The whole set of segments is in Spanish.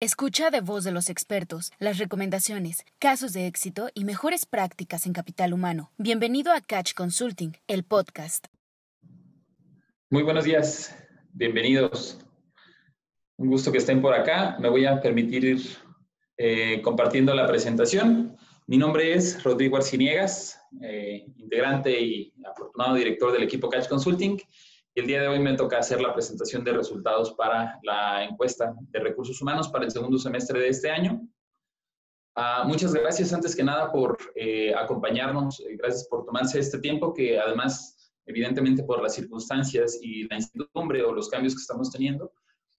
Escucha de voz de los expertos las recomendaciones, casos de éxito y mejores prácticas en capital humano. Bienvenido a Catch Consulting, el podcast. Muy buenos días, bienvenidos. Un gusto que estén por acá. Me voy a permitir ir eh, compartiendo la presentación. Mi nombre es Rodrigo Arciniegas, eh, integrante y afortunado director del equipo Catch Consulting el día de hoy me toca hacer la presentación de resultados para la encuesta de recursos humanos para el segundo semestre de este año. Ah, muchas gracias antes que nada por eh, acompañarnos, eh, gracias por tomarse este tiempo que además, evidentemente por las circunstancias y la incertidumbre o los cambios que estamos teniendo,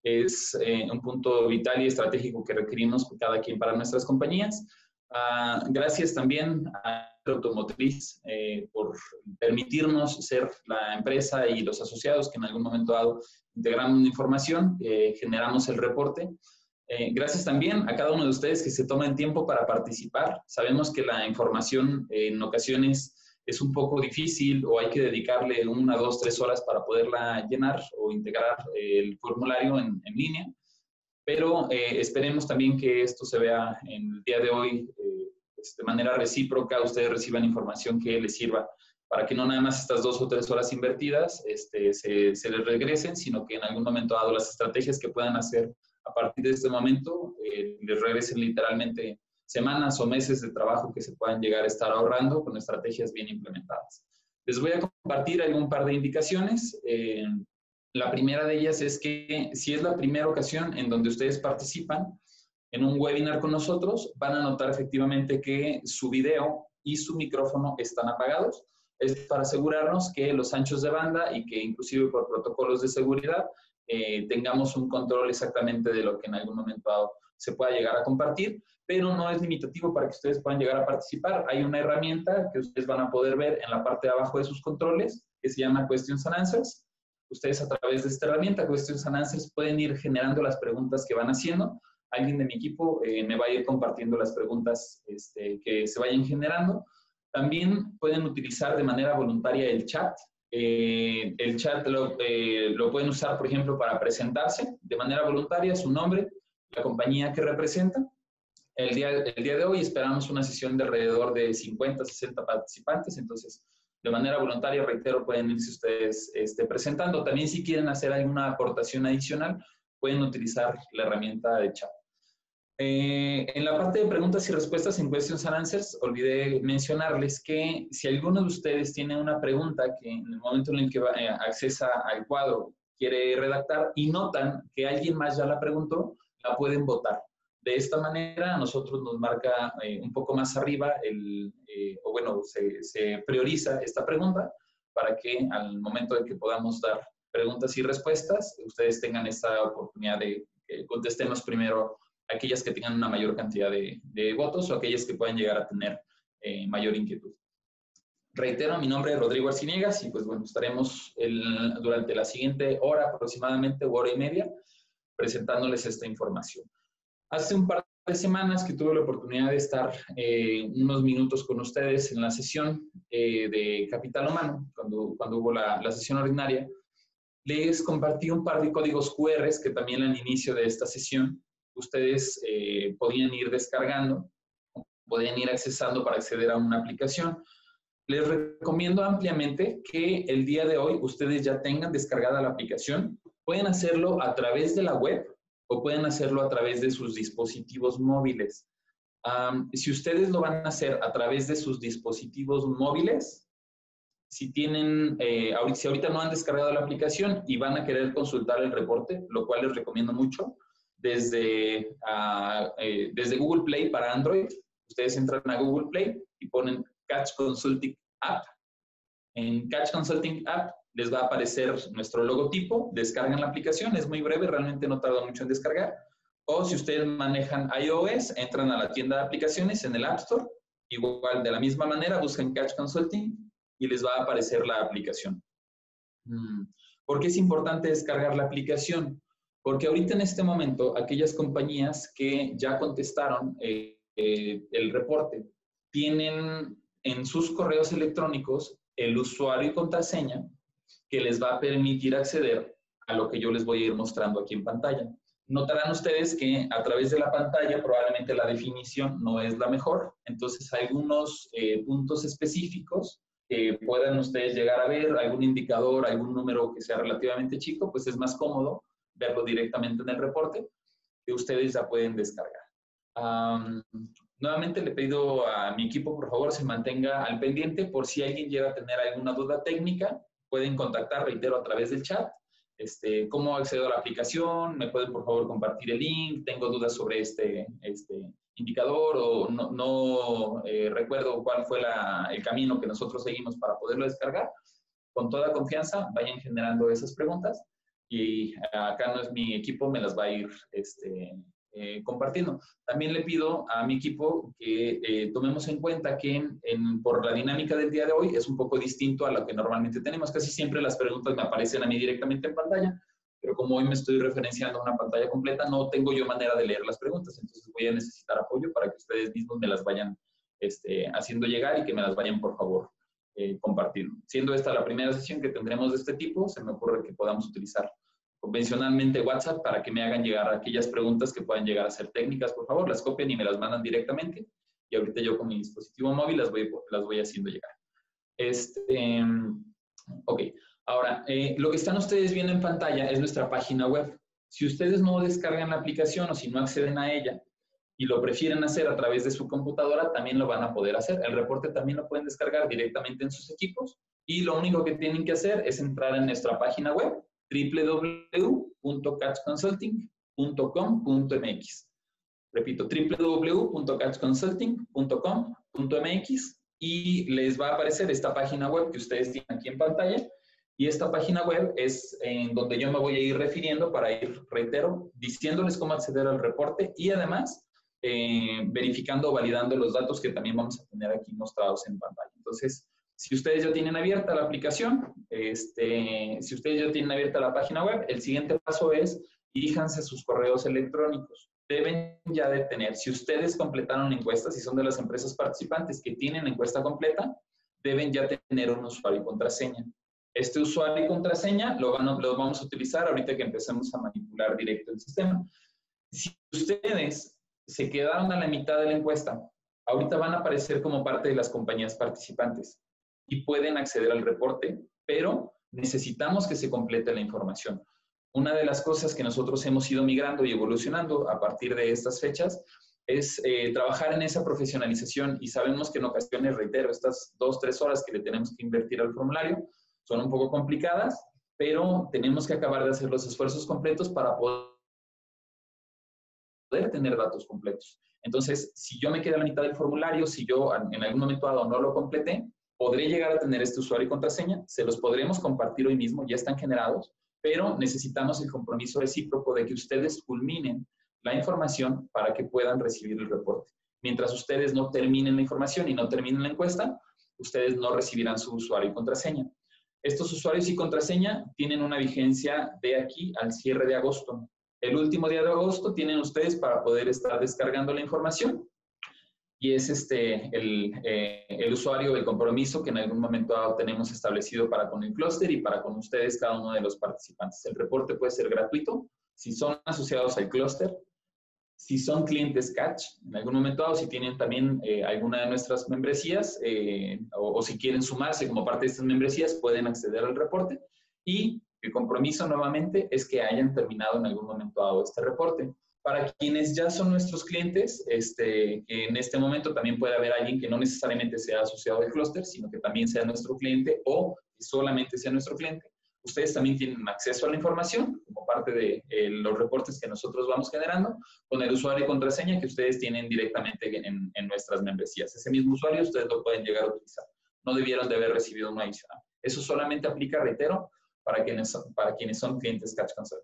es eh, un punto vital y estratégico que requerimos cada quien para nuestras compañías. Ah, gracias también a Automotriz eh, por permitirnos ser la empresa y los asociados que en algún momento dado integramos información, eh, generamos el reporte. Eh, gracias también a cada uno de ustedes que se tomen tiempo para participar. Sabemos que la información en ocasiones es un poco difícil o hay que dedicarle una, dos, tres horas para poderla llenar o integrar el formulario en, en línea pero eh, esperemos también que esto se vea en el día de hoy eh, pues, de manera recíproca, ustedes reciban información que les sirva para que no nada más estas dos o tres horas invertidas este, se, se, les regresen, sino que en algún momento dado las estrategias que puedan hacer a partir de este momento eh, les regresen literalmente semanas o meses de trabajo que se puedan llegar a estar ahorrando con estrategias bien implementadas. Les voy a compartir algún par de indicaciones. La primera de ellas es que si es la primera ocasión en donde ustedes participan en un webinar con nosotros, van a notar efectivamente que su video y su micrófono están apagados. Es para asegurarnos que los anchos de banda y que inclusive por protocolos de seguridad eh, tengamos un control exactamente de lo que en algún momento se pueda llegar a compartir, pero no es limitativo para que ustedes puedan llegar a participar. Hay una herramienta que ustedes van a poder ver en la parte de abajo de sus controles que se llama Questions and Answers ustedes a través de esta herramienta, Questions and Answers, pueden ir generando las preguntas que van haciendo. Alguien de mi equipo eh, me va a ir compartiendo las preguntas este, que se vayan generando. También pueden utilizar de manera voluntaria el chat. Eh, el chat lo, eh, lo, pueden usar, por ejemplo, para presentarse de manera voluntaria, su nombre, la compañía que representa. El día, el día de hoy esperamos una sesión de alrededor de 50, 60 participantes, entonces de manera voluntaria, reitero, pueden irse ustedes este, presentando. También si quieren hacer alguna aportación adicional, pueden utilizar la herramienta de chat. Eh, en la parte de preguntas y respuestas en Questions and Answers, olvidé mencionarles que si alguno de ustedes tiene una pregunta que en el momento en el que eh, accesa al cuadro quiere redactar y notan que alguien más ya la preguntó, la pueden votar. De esta manera, a nosotros nos marca eh, un poco más arriba, el, eh, o bueno, se, prioriza esta pregunta para que al momento de que podamos dar preguntas y respuestas, ustedes tengan esta oportunidad de que contestemos primero aquellas que tengan una mayor cantidad de, votos o aquellas que puedan llegar a tener eh, mayor inquietud. Reitero, mi nombre es Rodrigo Arciniegas y pues bueno, estaremos durante la siguiente hora aproximadamente, hora y media, presentándoles esta información. Hace un par de semanas que tuve la oportunidad de estar eh, unos minutos con ustedes en la sesión eh, de Capital Humano, cuando, cuando hubo la, la, sesión ordinaria, les compartí un par de códigos QR que también al inicio de esta sesión ustedes eh, podían ir descargando, podían ir accesando para acceder a una aplicación. Les recomiendo ampliamente que el día de hoy ustedes ya tengan descargada la aplicación. Pueden hacerlo a través de la web o pueden hacerlo a través de sus dispositivos móviles. si ustedes lo van a hacer a través de sus dispositivos móviles, si tienen, eh, si ahorita no han descargado la aplicación y van a querer consultar el reporte, lo cual les recomiendo mucho, desde, ah, eh, desde Google Play para Android, ustedes entran a Google Play y ponen Catch Consulting App. En Catch Consulting App les va a aparecer nuestro logotipo, descargan la aplicación, es muy breve, realmente no tarda mucho en descargar. O si ustedes manejan iOS, entran a la tienda de aplicaciones en el App Store, igual de la misma manera buscan Catch Consulting y les va a aparecer la aplicación. Mm, ¿Por qué es importante descargar la aplicación? Porque ahorita en este momento aquellas compañías que ya contestaron eh, eh, el reporte tienen en sus correos electrónicos el usuario y contraseña que les va a permitir acceder a lo que yo les voy a ir mostrando aquí en pantalla. Notarán ustedes que a través de la pantalla probablemente la definición no es la mejor, entonces algunos eh, puntos específicos que puedan ustedes llegar a ver, algún indicador, algún número que sea relativamente chico, pues es más cómodo verlo directamente en el reporte que ustedes ya pueden descargar. nuevamente le pido a mi equipo, por favor, se mantenga al pendiente por si alguien llega a tener alguna duda técnica, pueden contactar, reitero, a través del chat. Este, ¿Cómo accedo a la aplicación? ¿Me pueden, por favor, compartir el link? Tengo dudas sobre este, este indicador o no, no eh, recuerdo cuál fue la, el camino que nosotros seguimos para poderlo descargar. Con toda confianza, vayan generando esas preguntas y acá no es mi equipo, me las va a ir este, eh, compartiendo. También le pido a mi equipo que eh, tomemos en cuenta que en, por la dinámica del día de hoy es un poco distinto a lo que normalmente tenemos. Casi siempre las preguntas me aparecen a mí directamente en pantalla, pero como hoy me estoy referenciando a una pantalla completa, no tengo yo manera de leer las preguntas, entonces voy a necesitar apoyo para que ustedes mismos me las vayan este, haciendo llegar y que me las vayan, por favor, eh, compartir. Siendo esta la primera sesión que tendremos de este tipo, se me ocurre que podamos utilizar convencionalmente WhatsApp para que me hagan llegar aquellas preguntas que puedan llegar a ser técnicas, por favor, las copien y me las mandan directamente. Y ahorita yo con mi dispositivo móvil las voy, las voy haciendo llegar. Este, ok, ahora, eh, lo que están ustedes viendo en pantalla es nuestra página web. Si ustedes no descargan la aplicación o si no acceden a ella y lo prefieren hacer a través de su computadora, también lo van a poder hacer. El reporte también lo pueden descargar directamente en sus equipos y lo único que tienen que hacer es entrar en nuestra página web www.catchconsulting.com.mx. Repito, www.catchconsulting.com.mx y les va a aparecer esta página web que ustedes tienen aquí en pantalla. Y esta página web es en donde yo me voy a ir refiriendo para ir, reitero, diciéndoles cómo acceder al reporte y además eh, verificando o validando los datos que también vamos a tener aquí mostrados en pantalla. Entonces, si ustedes ya tienen abierta la aplicación, este, si ustedes ya tienen abierta la página web, el siguiente paso es diríjanse sus correos electrónicos. Deben ya tener, si ustedes completaron encuestas, si son de las empresas participantes que tienen encuesta completa, deben ya tener un usuario y contraseña. Este usuario y contraseña lo, van, lo vamos a utilizar ahorita que empecemos a manipular directo el sistema. Si ustedes se quedaron a la mitad de la encuesta, ahorita van a aparecer como parte de las compañías participantes y pueden acceder al reporte, pero necesitamos que se complete la información. Una de las cosas que nosotros hemos ido migrando y evolucionando a partir de estas fechas es eh, trabajar en esa profesionalización y sabemos que en ocasiones, reitero, estas dos, tres horas que le tenemos que invertir al formulario son un poco complicadas, pero tenemos que acabar de hacer los esfuerzos completos para poder tener datos completos. Entonces, si yo me quedé a la mitad del formulario, si yo en algún momento dado no lo completé, podré llegar a tener este usuario y contraseña, se los podremos compartir hoy mismo, ya están generados, pero necesitamos el compromiso recíproco de que ustedes culminen la información para que puedan recibir el reporte. Mientras ustedes no terminen la información y no terminen la encuesta, ustedes no recibirán su usuario y contraseña. Estos usuarios y contraseña tienen una vigencia de aquí al cierre de agosto. El último día de agosto tienen ustedes para poder estar descargando la información y es este, el, eh, el, usuario, el compromiso que en algún momento tenemos establecido para con el clúster y para con ustedes, cada uno de los participantes. El reporte puede ser gratuito si son asociados al clúster, si son clientes Catch, en algún momento dado, si tienen también eh, alguna de nuestras membresías eh, o si quieren sumarse como parte de estas membresías, pueden acceder al reporte. Y el compromiso nuevamente es que hayan terminado en algún momento dado este reporte. Para quienes ya son nuestros clientes, este, en este momento también puede haber alguien que no necesariamente sea asociado al clúster, sino que también sea nuestro cliente o que solamente sea nuestro cliente. Ustedes también tienen acceso a la información como parte de eh, los reportes que nosotros vamos generando con el usuario y contraseña que ustedes tienen directamente en, en, nuestras membresías. Ese mismo usuario ustedes lo pueden llegar a utilizar. No debieron de haber recibido una adicional. Eso solamente aplica, reitero, para quienes, para quienes son clientes Catch Console.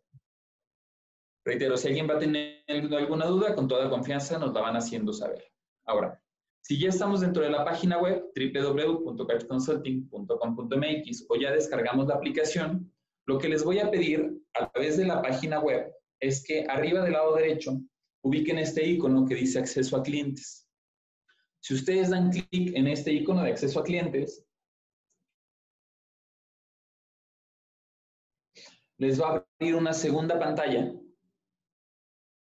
Reitero, si alguien va a tener alguna duda, con toda confianza nos la van haciendo saber. Ahora, si ya estamos dentro de la página web www.catchconsulting.com.mx o ya descargamos la aplicación, lo que les voy a pedir a través de la página web es que arriba del lado derecho ubiquen este icono que dice acceso a clientes. Si ustedes dan clic en este icono de acceso a clientes, les va a abrir una segunda pantalla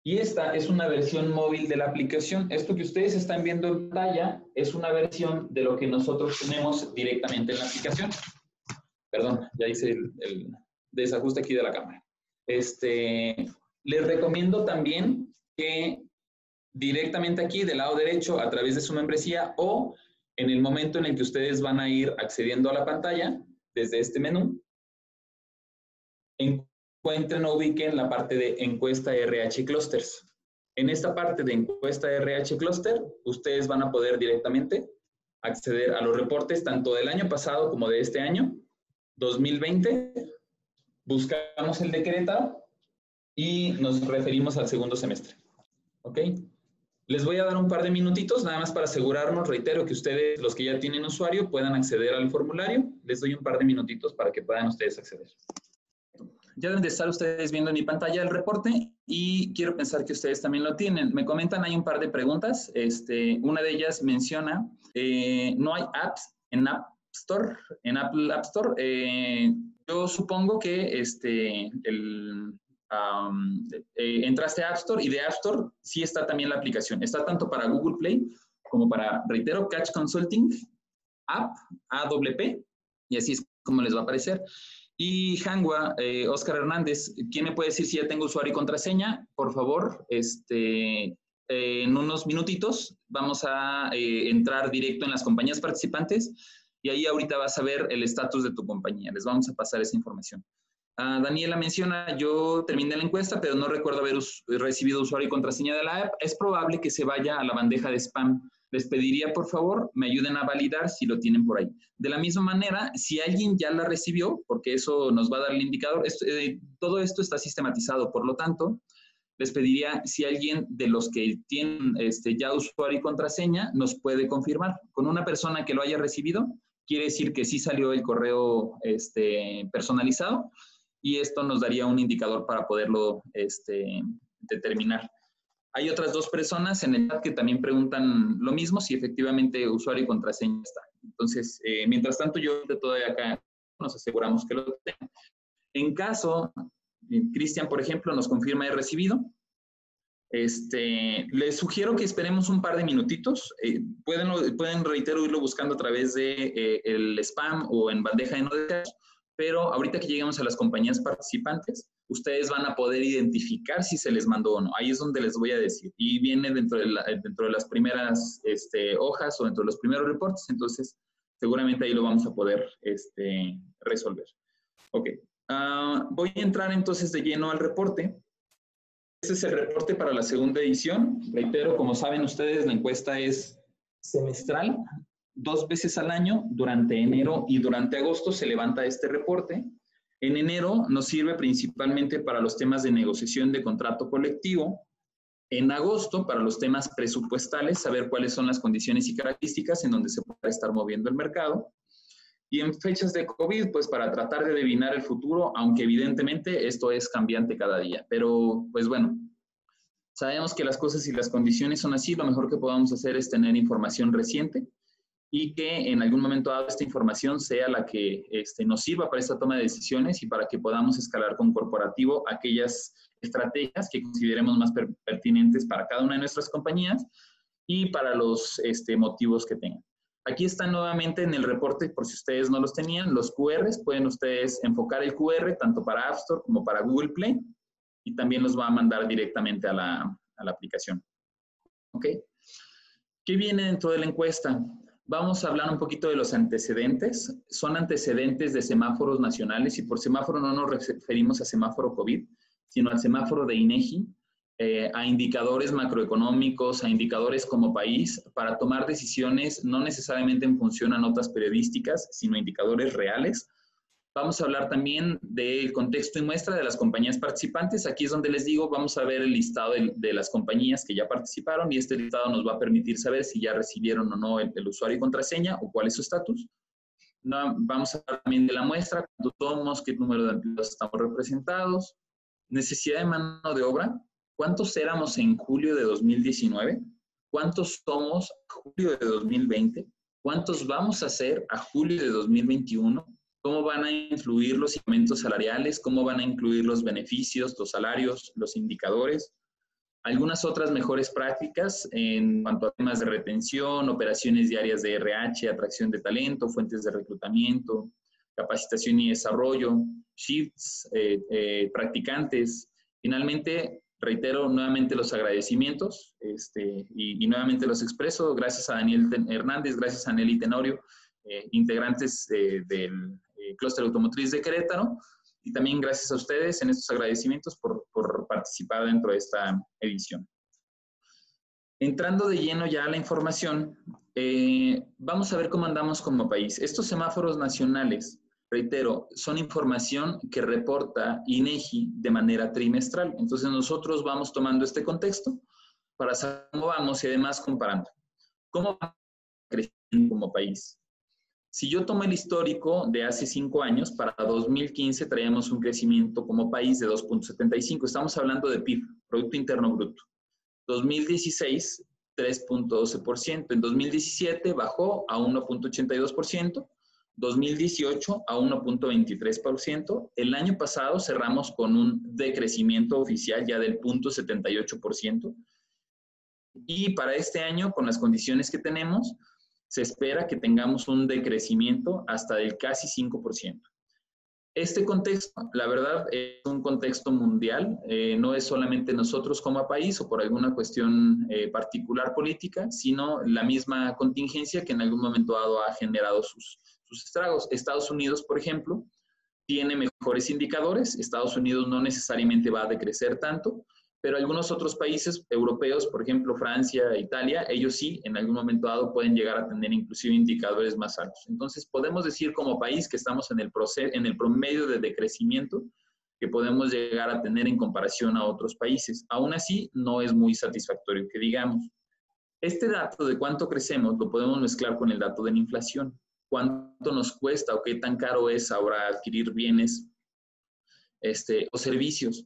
Y esta es una versión móvil de la aplicación. Esto que ustedes están viendo en pantalla es una versión de lo que nosotros tenemos directamente en la aplicación. Perdón, ya hice el, desajuste aquí de la cámara. Este, les recomiendo también que directamente aquí del lado derecho a través de su membresía o en el momento en el que ustedes van a ir accediendo a la pantalla desde este menú, encuentren o ubiquen la parte de encuesta RH Clusters. En esta parte de encuesta RH Cluster, ustedes van a poder directamente acceder a los reportes tanto del año pasado como de este año, 2020. Buscamos el de y nos referimos al segundo semestre. ¿Ok? Les voy a dar un par de minutitos, nada más para asegurarnos, reitero, que ustedes, los que ya tienen usuario, puedan acceder al formulario. Les doy un par de minutitos para que puedan ustedes acceder. Ya deben de estar ustedes viendo en mi pantalla el reporte y quiero pensar que ustedes también lo tienen. Me comentan, hay un par de preguntas. Este, una de ellas menciona, eh, no hay apps en App Store, en Apple App Store. Eh, yo supongo que este, el, eh, entraste a App Store y de App Store sí está también la aplicación. Está tanto para Google Play como para, reitero, Catch Consulting App, AWP, y así es como les va a aparecer. Y Hangua, eh, Oscar Hernández, ¿quién me puede decir si ya tengo usuario y contraseña? Por favor, este, eh, en unos minutitos vamos a entrar directo en las compañías participantes y ahí ahorita vas a ver el estatus de tu compañía. Les vamos a pasar esa información. Ah, Daniela menciona, yo terminé la encuesta, pero no recuerdo haber recibido usuario y contraseña de la app. Es probable que se vaya a la bandeja de spam. Les pediría, por favor, me ayuden a validar si lo tienen por ahí. De la misma manera, si alguien ya la recibió, porque eso nos va a dar el indicador, eh, todo esto está sistematizado, por lo tanto, les pediría si alguien de los que tienen este, ya usuario y contraseña nos puede confirmar. Con una persona que lo haya recibido, quiere decir que sí salió el correo este, personalizado y esto nos daría un indicador para poderlo este, determinar. Hay otras dos personas en el chat que también preguntan lo mismo, si efectivamente usuario y contraseña está. Entonces, eh, mientras tanto, yo todavía acá nos aseguramos que lo tengan. En caso, eh, Cristian, por ejemplo, nos confirma he recibido. Este, les sugiero que esperemos un par de minutitos. Eh, pueden, pueden, reitero, irlo buscando a través de el spam o en bandeja de notificaciones pero ahorita que lleguemos a las compañías participantes, ustedes van a poder identificar si se les mandó o no. Ahí es donde les voy a decir. Y viene dentro de, dentro de las primeras este, hojas o dentro de los primeros reportes, entonces seguramente ahí lo vamos a poder este, resolver. Ok, ah, voy a entrar entonces de lleno al reporte. Este es el reporte para la segunda edición. Reitero, como saben ustedes, la encuesta es semestral, dos veces al año, durante enero y durante agosto, se levanta este reporte. En enero nos sirve principalmente para los temas de negociación de contrato colectivo. En agosto, para los temas presupuestales, saber cuáles son las condiciones y características en donde se puede estar moviendo el mercado. Y en fechas de COVID, pues para tratar de adivinar el futuro, aunque evidentemente esto es cambiante cada día. Pero, pues bueno, sabemos que las cosas y las condiciones son así. Lo mejor que podamos hacer es tener información reciente y que en algún momento dado esta información sea la que este, nos sirva para esta toma de decisiones y para que podamos escalar con corporativo aquellas estrategias que consideremos más pertinentes para cada una de nuestras compañías y para los este, motivos que tengan. Aquí están nuevamente en el reporte, por si ustedes no los tenían, los QRs. Pueden ustedes enfocar el QR tanto para App Store como para Google Play y también los va a mandar directamente a la, a la aplicación. ¿Ok? ¿Qué viene dentro de la encuesta? Vamos a hablar un poquito de los antecedentes. Son antecedentes de semáforos nacionales y por semáforo no nos referimos a semáforo COVID, sino al semáforo de INEGI, eh, a indicadores macroeconómicos, a indicadores como país, para tomar decisiones no necesariamente en función a notas periodísticas, sino indicadores reales Vamos a hablar también del contexto y muestra de las compañías participantes. Aquí es donde les digo, vamos a ver el listado de, las compañías que ya participaron y este listado nos va a permitir saber si ya recibieron o no el, usuario y contraseña o cuál es su estatus. No, vamos a hablar también de la muestra, cuántos somos, qué número de empleados estamos representados, necesidad de mano de obra, cuántos éramos en julio de 2019, cuántos somos a julio de 2020, cuántos vamos a ser a julio de 2021 cómo van a influir los incrementos salariales, cómo van a incluir los beneficios, los salarios, los indicadores, Algunas otras mejores prácticas en cuanto a temas de retención, operaciones diarias de RH, atracción de talento, fuentes de reclutamiento, capacitación y desarrollo, shifts, eh, eh, practicantes. Finalmente, reitero nuevamente los agradecimientos este, y, nuevamente los expreso. Gracias a Daniel Hernández, gracias a Nelly Tenorio, eh, integrantes del clúster automotriz de Querétaro. Y también gracias a ustedes en estos agradecimientos por, por participar dentro de esta edición. Entrando de lleno ya a la información, vamos a ver cómo andamos como país. Estos semáforos nacionales reitero, son información que reporta INEGI de manera trimestral. Entonces nosotros vamos tomando este contexto para saber cómo vamos y además comparando. ¿Cómo vamos creciendo como país? Si yo tomo el histórico de hace cinco años, para 2015 traíamos un crecimiento como país de 2.75. Estamos hablando de PIB, Producto Interno Bruto. 2016, 3.12%. En 2017 bajó a 1.82%. 2018 a 1.23%. El año pasado cerramos con un decrecimiento oficial ya del 0.78%. Y para este año, con las condiciones que tenemos, se espera que tengamos un decrecimiento hasta del casi 5%. Este contexto, la verdad, es un contexto mundial, eh, no es solamente nosotros como país o por alguna cuestión eh, particular política, sino la misma contingencia que en algún momento dado ha generado sus, estragos. Estados Unidos, por ejemplo, tiene mejores indicadores. Estados Unidos no necesariamente va a decrecer tanto, pero algunos otros países europeos, por ejemplo Francia, Italia, ellos sí en algún momento dado pueden llegar a tener inclusive indicadores más altos. Entonces podemos decir como país que estamos en el, proceso, en el promedio de decrecimiento que podemos llegar a tener en comparación a otros países. Aún así, no es muy satisfactorio que digamos. Este dato de cuánto crecemos lo podemos mezclar con el dato de la inflación cuánto nos cuesta o qué tan caro es ahora adquirir bienes este, o servicios.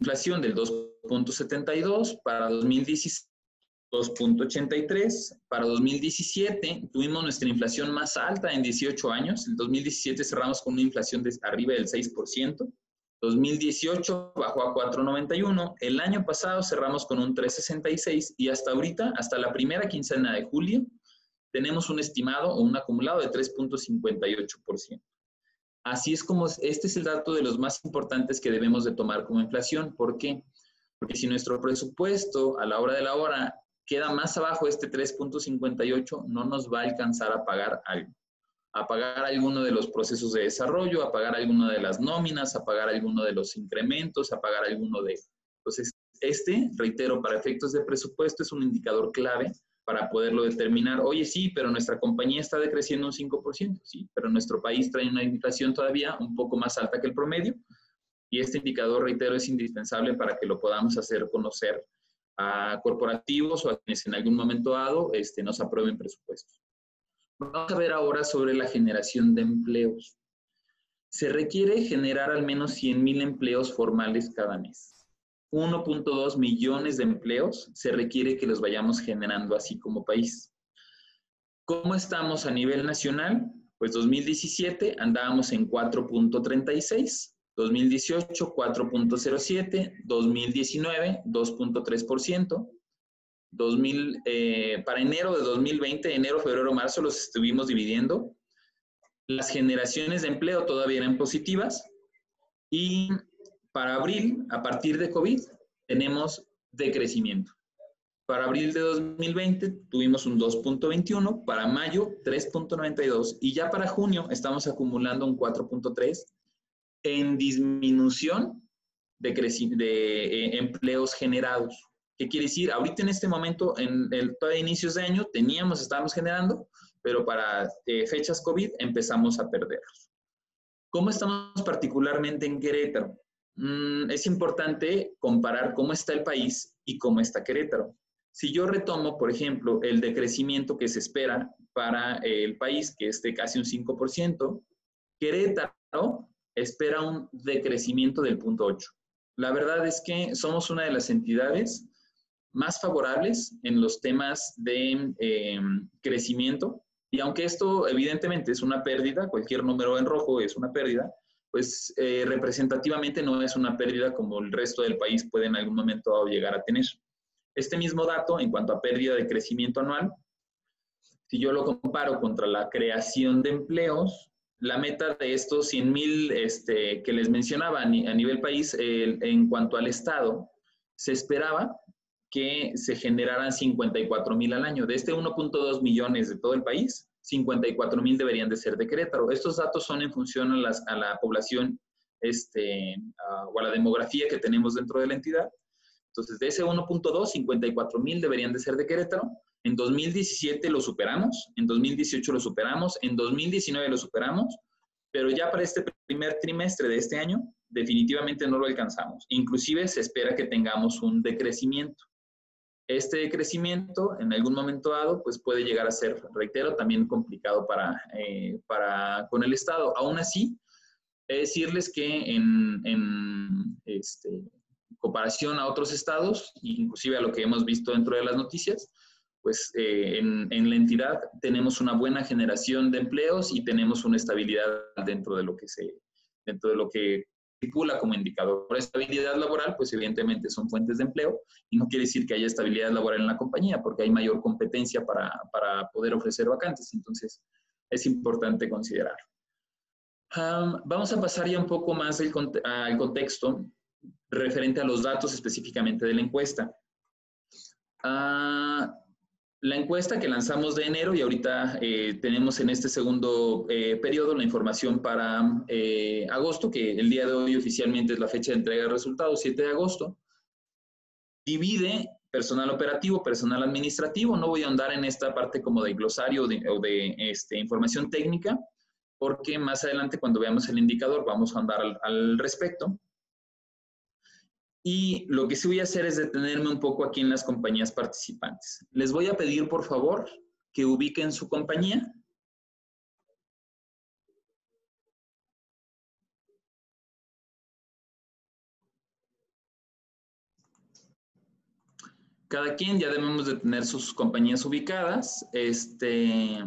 Inflación del 2.72 para 2016. 2.83. Para 2017 tuvimos nuestra inflación más alta en 18 años. En 2017 cerramos con una inflación de arriba del 6%. 2018 bajó a 4.91. El año pasado cerramos con un 3.66 y hasta ahorita, hasta la primera quincena de julio, tenemos un estimado o un acumulado de 3.58%. Así es como este es el dato de los más importantes que debemos de tomar como inflación. ¿Por qué? Porque si nuestro presupuesto a la hora de la hora queda más abajo este 3.58, no nos va a alcanzar a pagar algo. A pagar alguno de los procesos de desarrollo, a pagar alguno de las nóminas, a pagar alguno de los incrementos, a pagar alguno de... Entonces, este, reitero, para efectos de presupuesto es un indicador clave para poderlo determinar. Oye, sí, pero nuestra compañía está decreciendo un 5%, sí, pero nuestro país trae una inflación todavía un poco más alta que el promedio. Y este indicador, reitero, es indispensable para que lo podamos hacer conocer a corporativos o a quienes en algún momento dado este, nos aprueben presupuestos. Vamos a ver ahora sobre la generación de empleos. Se requiere generar al menos 100.000 empleos formales cada mes. 1.2 millones de empleos se requiere que los vayamos generando así como país. ¿Cómo estamos a nivel nacional? Pues 2017 andábamos en 4.36, 2018 4.07, 2019 2.3%, 2000, para enero de 2020, enero, febrero, marzo los estuvimos dividiendo. Las generaciones de empleo todavía eran positivas y para abril, a partir de COVID, tenemos decrecimiento. Para abril de 2020 tuvimos un 2.21, para mayo 3.92 y ya para junio estamos acumulando un 4.3 en disminución de, de eh, empleos generados. ¿Qué quiere decir? Ahorita en este momento, en el de inicios de año, teníamos, estábamos generando, pero para eh, fechas COVID empezamos a perderlos. ¿Cómo estamos particularmente en Querétaro? Mm, es importante comparar cómo está el país y cómo está Querétaro. Si yo retomo, por ejemplo, el decrecimiento que se espera para el país, que es de casi un 5%, Querétaro espera un decrecimiento del 0.8. La verdad es que somos una de las entidades más favorables en los temas de em, crecimiento. Y aunque esto evidentemente es una pérdida, cualquier número en rojo es una pérdida, pues eh, representativamente no es una pérdida como el resto del país puede en algún momento llegar a tener. Este mismo dato, en cuanto a pérdida de crecimiento anual, si yo lo comparo contra la creación de empleos, la meta de estos 100 mil este, que les mencionaba a nivel país, en cuanto al Estado, se esperaba que se generaran 54 mil al año. De este 1.2 millones de todo el país, 54 mil deberían de ser de Querétaro. Estos datos son en función a, a la población este, o a la demografía que tenemos dentro de la entidad. Entonces, de ese 1.2, 54 mil deberían de ser de Querétaro. En 2017 lo superamos, en 2018 lo superamos, en 2019 lo superamos, pero ya para este primer trimestre de este año definitivamente no lo alcanzamos. Inclusive se espera que tengamos un decrecimiento. Este crecimiento en algún momento dado pues puede llegar a ser, reitero, también complicado para, eh, para con el Estado. Aún así, decirles que en, en este, comparación a otros estados, inclusive a lo que hemos visto dentro de las noticias, pues eh, en, en, la entidad tenemos una buena generación de empleos y tenemos una estabilidad dentro de lo que se, dentro de lo que estipula como indicador. Por estabilidad laboral, pues evidentemente son fuentes de empleo y no quiere decir que haya estabilidad laboral en la compañía porque hay mayor competencia para, para poder ofrecer vacantes. Entonces, es importante considerar. vamos a pasar ya un poco más al contexto referente a los datos específicamente de la encuesta. Uh, la encuesta que lanzamos de enero y ahorita eh, tenemos en este segundo eh, periodo la información para eh, agosto, que el día de hoy oficialmente es la fecha de entrega de resultados, 7 de agosto, divide personal operativo, personal administrativo. No voy a andar en esta parte como de glosario o de este, información técnica, porque más adelante cuando veamos el indicador vamos a andar al, al respecto. Y lo que sí voy a hacer es detenerme un poco aquí en las compañías participantes. Les voy a pedir, por favor, que ubiquen su compañía. Cada quien ya debemos de tener sus compañías ubicadas. Este,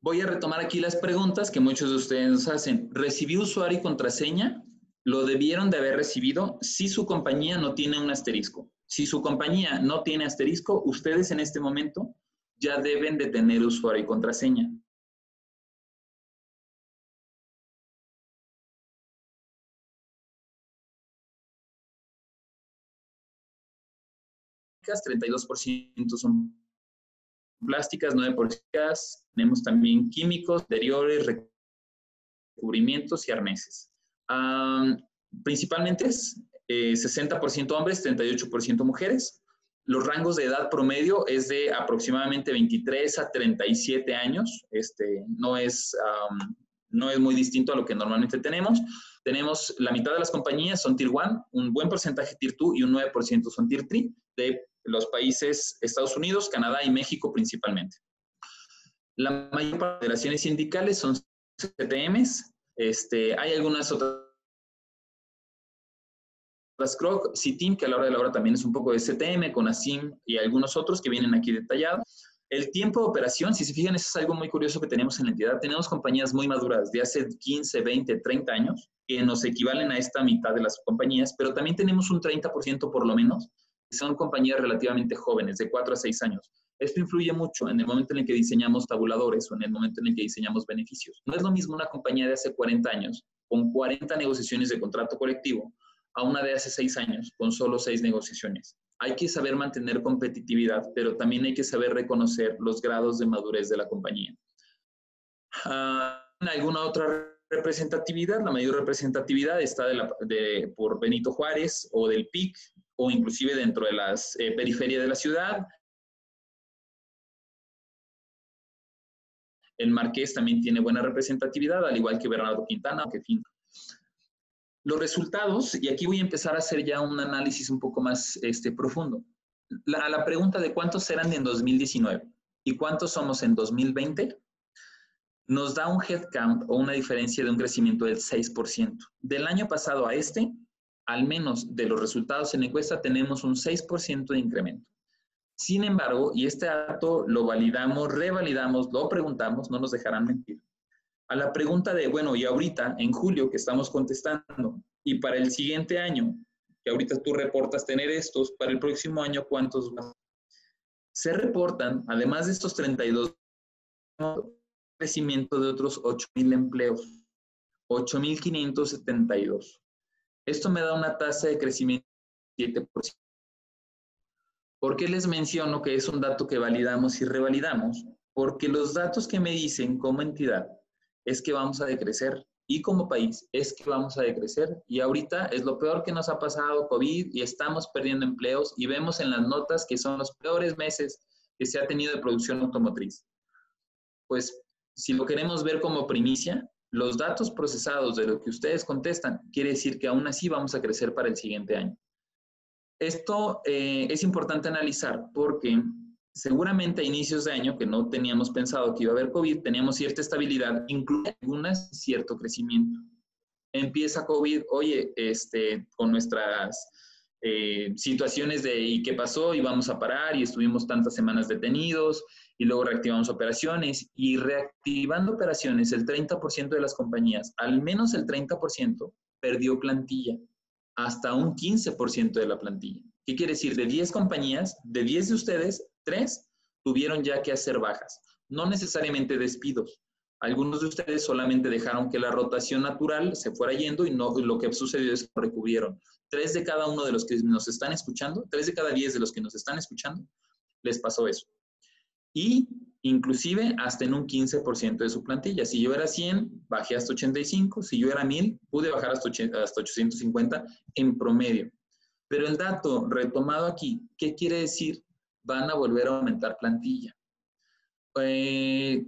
voy a retomar aquí las preguntas que muchos de ustedes nos hacen. ¿Recibí usuario y contraseña? Lo debieron de haber recibido si su compañía no tiene un asterisco. Si su compañía no tiene asterisco, ustedes en este momento ya deben de tener usuario y contraseña. ...32% son plásticas, 9% tenemos también químicos, interiores, recubrimientos y arneses principalmente es 60% eh, hombres, 38% mujeres. Los rangos de edad promedio es de aproximadamente 23 a 37 años. Este, no, es, no es muy distinto a lo que normalmente tenemos. Tenemos la mitad de las compañías son Tier 1, un buen porcentaje Tier 2 y un 9% son Tier 3 de los países Estados Unidos, Canadá y México principalmente. La mayor parte de federaciones sindicales son CTMs, este, hay algunas otras Croc, CITIM, que a la hora de la hora también es un poco de CTM, con ASIM y algunos otros que vienen aquí detallados. El tiempo de operación, si se fijan, eso es algo muy curioso que tenemos en la entidad. Tenemos compañías muy maduras de hace 15, 20, 30 años que nos equivalen a esta mitad de las compañías, pero también tenemos un 30% por lo menos que son compañías relativamente jóvenes, de 4 a 6 años. Esto influye mucho en el momento en el que diseñamos tabuladores o en el momento en el que diseñamos beneficios. No es lo mismo una compañía de hace 40 años con 40 negociaciones de contrato colectivo a una de hace 6 años con solo 6 negociaciones. Hay que saber mantener competitividad, pero también hay que saber reconocer los grados de madurez de la compañía. Uh, ¿Alguna otra representatividad? La mayor representatividad está por Benito Juárez o del PIC o inclusive dentro de las eh, periferias de la ciudad, El Marqués también tiene buena representatividad, al igual que Bernardo Quintana, que fin. Los resultados, y aquí voy a empezar a hacer ya un análisis un poco más este, profundo. La, la pregunta de cuántos eran en 2019 y cuántos somos en 2020, nos da un headcount o una diferencia de un crecimiento del 6%. Del año pasado a este, al menos de los resultados en encuesta, tenemos un 6% de incremento. Sin embargo, y este dato lo validamos, revalidamos, lo preguntamos, no nos dejarán mentir. A la pregunta de, bueno, y ahorita, en julio, que estamos contestando, y para el siguiente año, que ahorita tú reportas tener estos, para el próximo año, ¿cuántos más? Se reportan, además de estos 32, crecimiento de otros 8.000 empleos, 8.572. Esto me da una tasa de crecimiento de 7%. ¿Por qué les menciono que es un dato que validamos y revalidamos? Porque los datos que me dicen como entidad es que vamos a decrecer y como país es que vamos a decrecer. Y ahorita es lo peor que nos ha pasado COVID y estamos perdiendo empleos y vemos en las notas que son los peores meses que se ha tenido de producción automotriz. Pues si lo queremos ver como primicia, los datos procesados de lo que ustedes contestan quiere decir que aún así vamos a crecer para el siguiente año. Esto eh, es importante analizar porque seguramente a inicios de año, que no teníamos pensado que iba a haber COVID, teníamos cierta estabilidad, incluye algunas cierto crecimiento. Empieza COVID, oye, este, con nuestras eh, situaciones de ¿y qué pasó? Y vamos a parar y estuvimos tantas semanas detenidos y luego reactivamos operaciones y reactivando operaciones, el 30% de las compañías, al menos el 30%, perdió plantilla hasta un 15% de la plantilla. ¿Qué quiere decir? De 10 compañías, de 10 de ustedes, 3 tuvieron ya que hacer bajas. No necesariamente despidos. Algunos de ustedes solamente dejaron que la rotación natural se fuera yendo y no lo que sucedió es que recubrieron. Tres de cada uno de los que nos están escuchando, tres de cada diez de los que nos están escuchando, les pasó eso. Y inclusive hasta en un 15% de su plantilla. Si yo era 100, bajé hasta 85. Si yo era 1000, pude bajar hasta 850 en promedio. Pero el dato retomado aquí, ¿qué quiere decir? Van a volver a aumentar plantilla. Eh,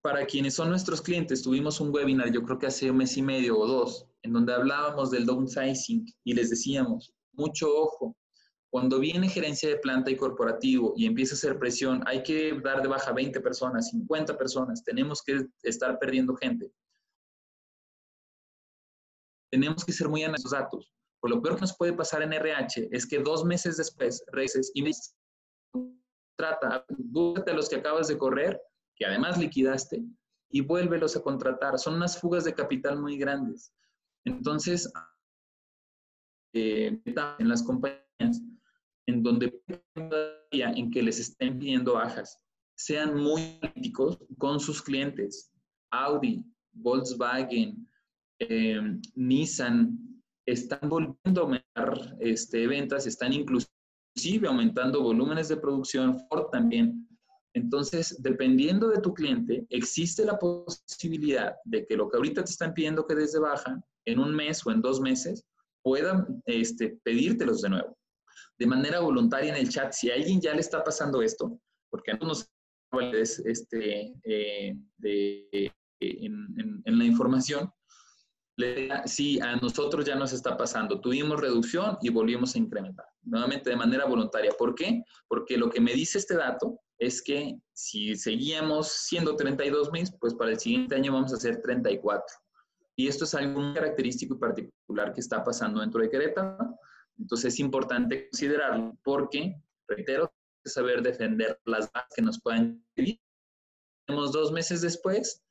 para quienes son nuestros clientes, tuvimos un webinar, yo creo que hace un mes y medio o dos, en donde hablábamos del downsizing y les decíamos, mucho ojo, cuando viene gerencia de planta y corporativo y empieza a hacer presión, hay que dar de baja 20 personas, 50 personas, tenemos que estar perdiendo gente. Tenemos que ser muy esos datos. Por lo peor que nos puede pasar en RH es que dos meses después reces y trata, búscate a los que acabas de correr, que además liquidaste, y vuélvelos a contratar. Son unas fugas de capital muy grandes. Entonces, eh, en las compañías, en donde en que les estén pidiendo bajas, sean muy críticos con sus clientes. Audi, Volkswagen, eh, Nissan, están volviendo a aumentar este, ventas, están inclusive aumentando volúmenes de producción, Ford también. Entonces, dependiendo de tu cliente, existe la posibilidad de que lo que ahorita te están pidiendo que desde baja, en un mes o en dos meses, puedan este, pedírtelos de nuevo de manera voluntaria en el chat, si a alguien ya le está pasando esto, porque a nosotros este, eh, en, la información, sí, a nosotros ya nos está pasando. Tuvimos reducción y volvimos a incrementar, nuevamente de manera voluntaria. ¿Por qué? Porque lo que me dice este dato es que si seguíamos siendo 32 mil, pues para el siguiente año vamos a ser 34. Y esto es algo muy característico y particular que está pasando dentro de Querétaro. Entonces es importante considerarlo porque, reitero, saber defender las bases que nos puedan. Tenemos dos meses después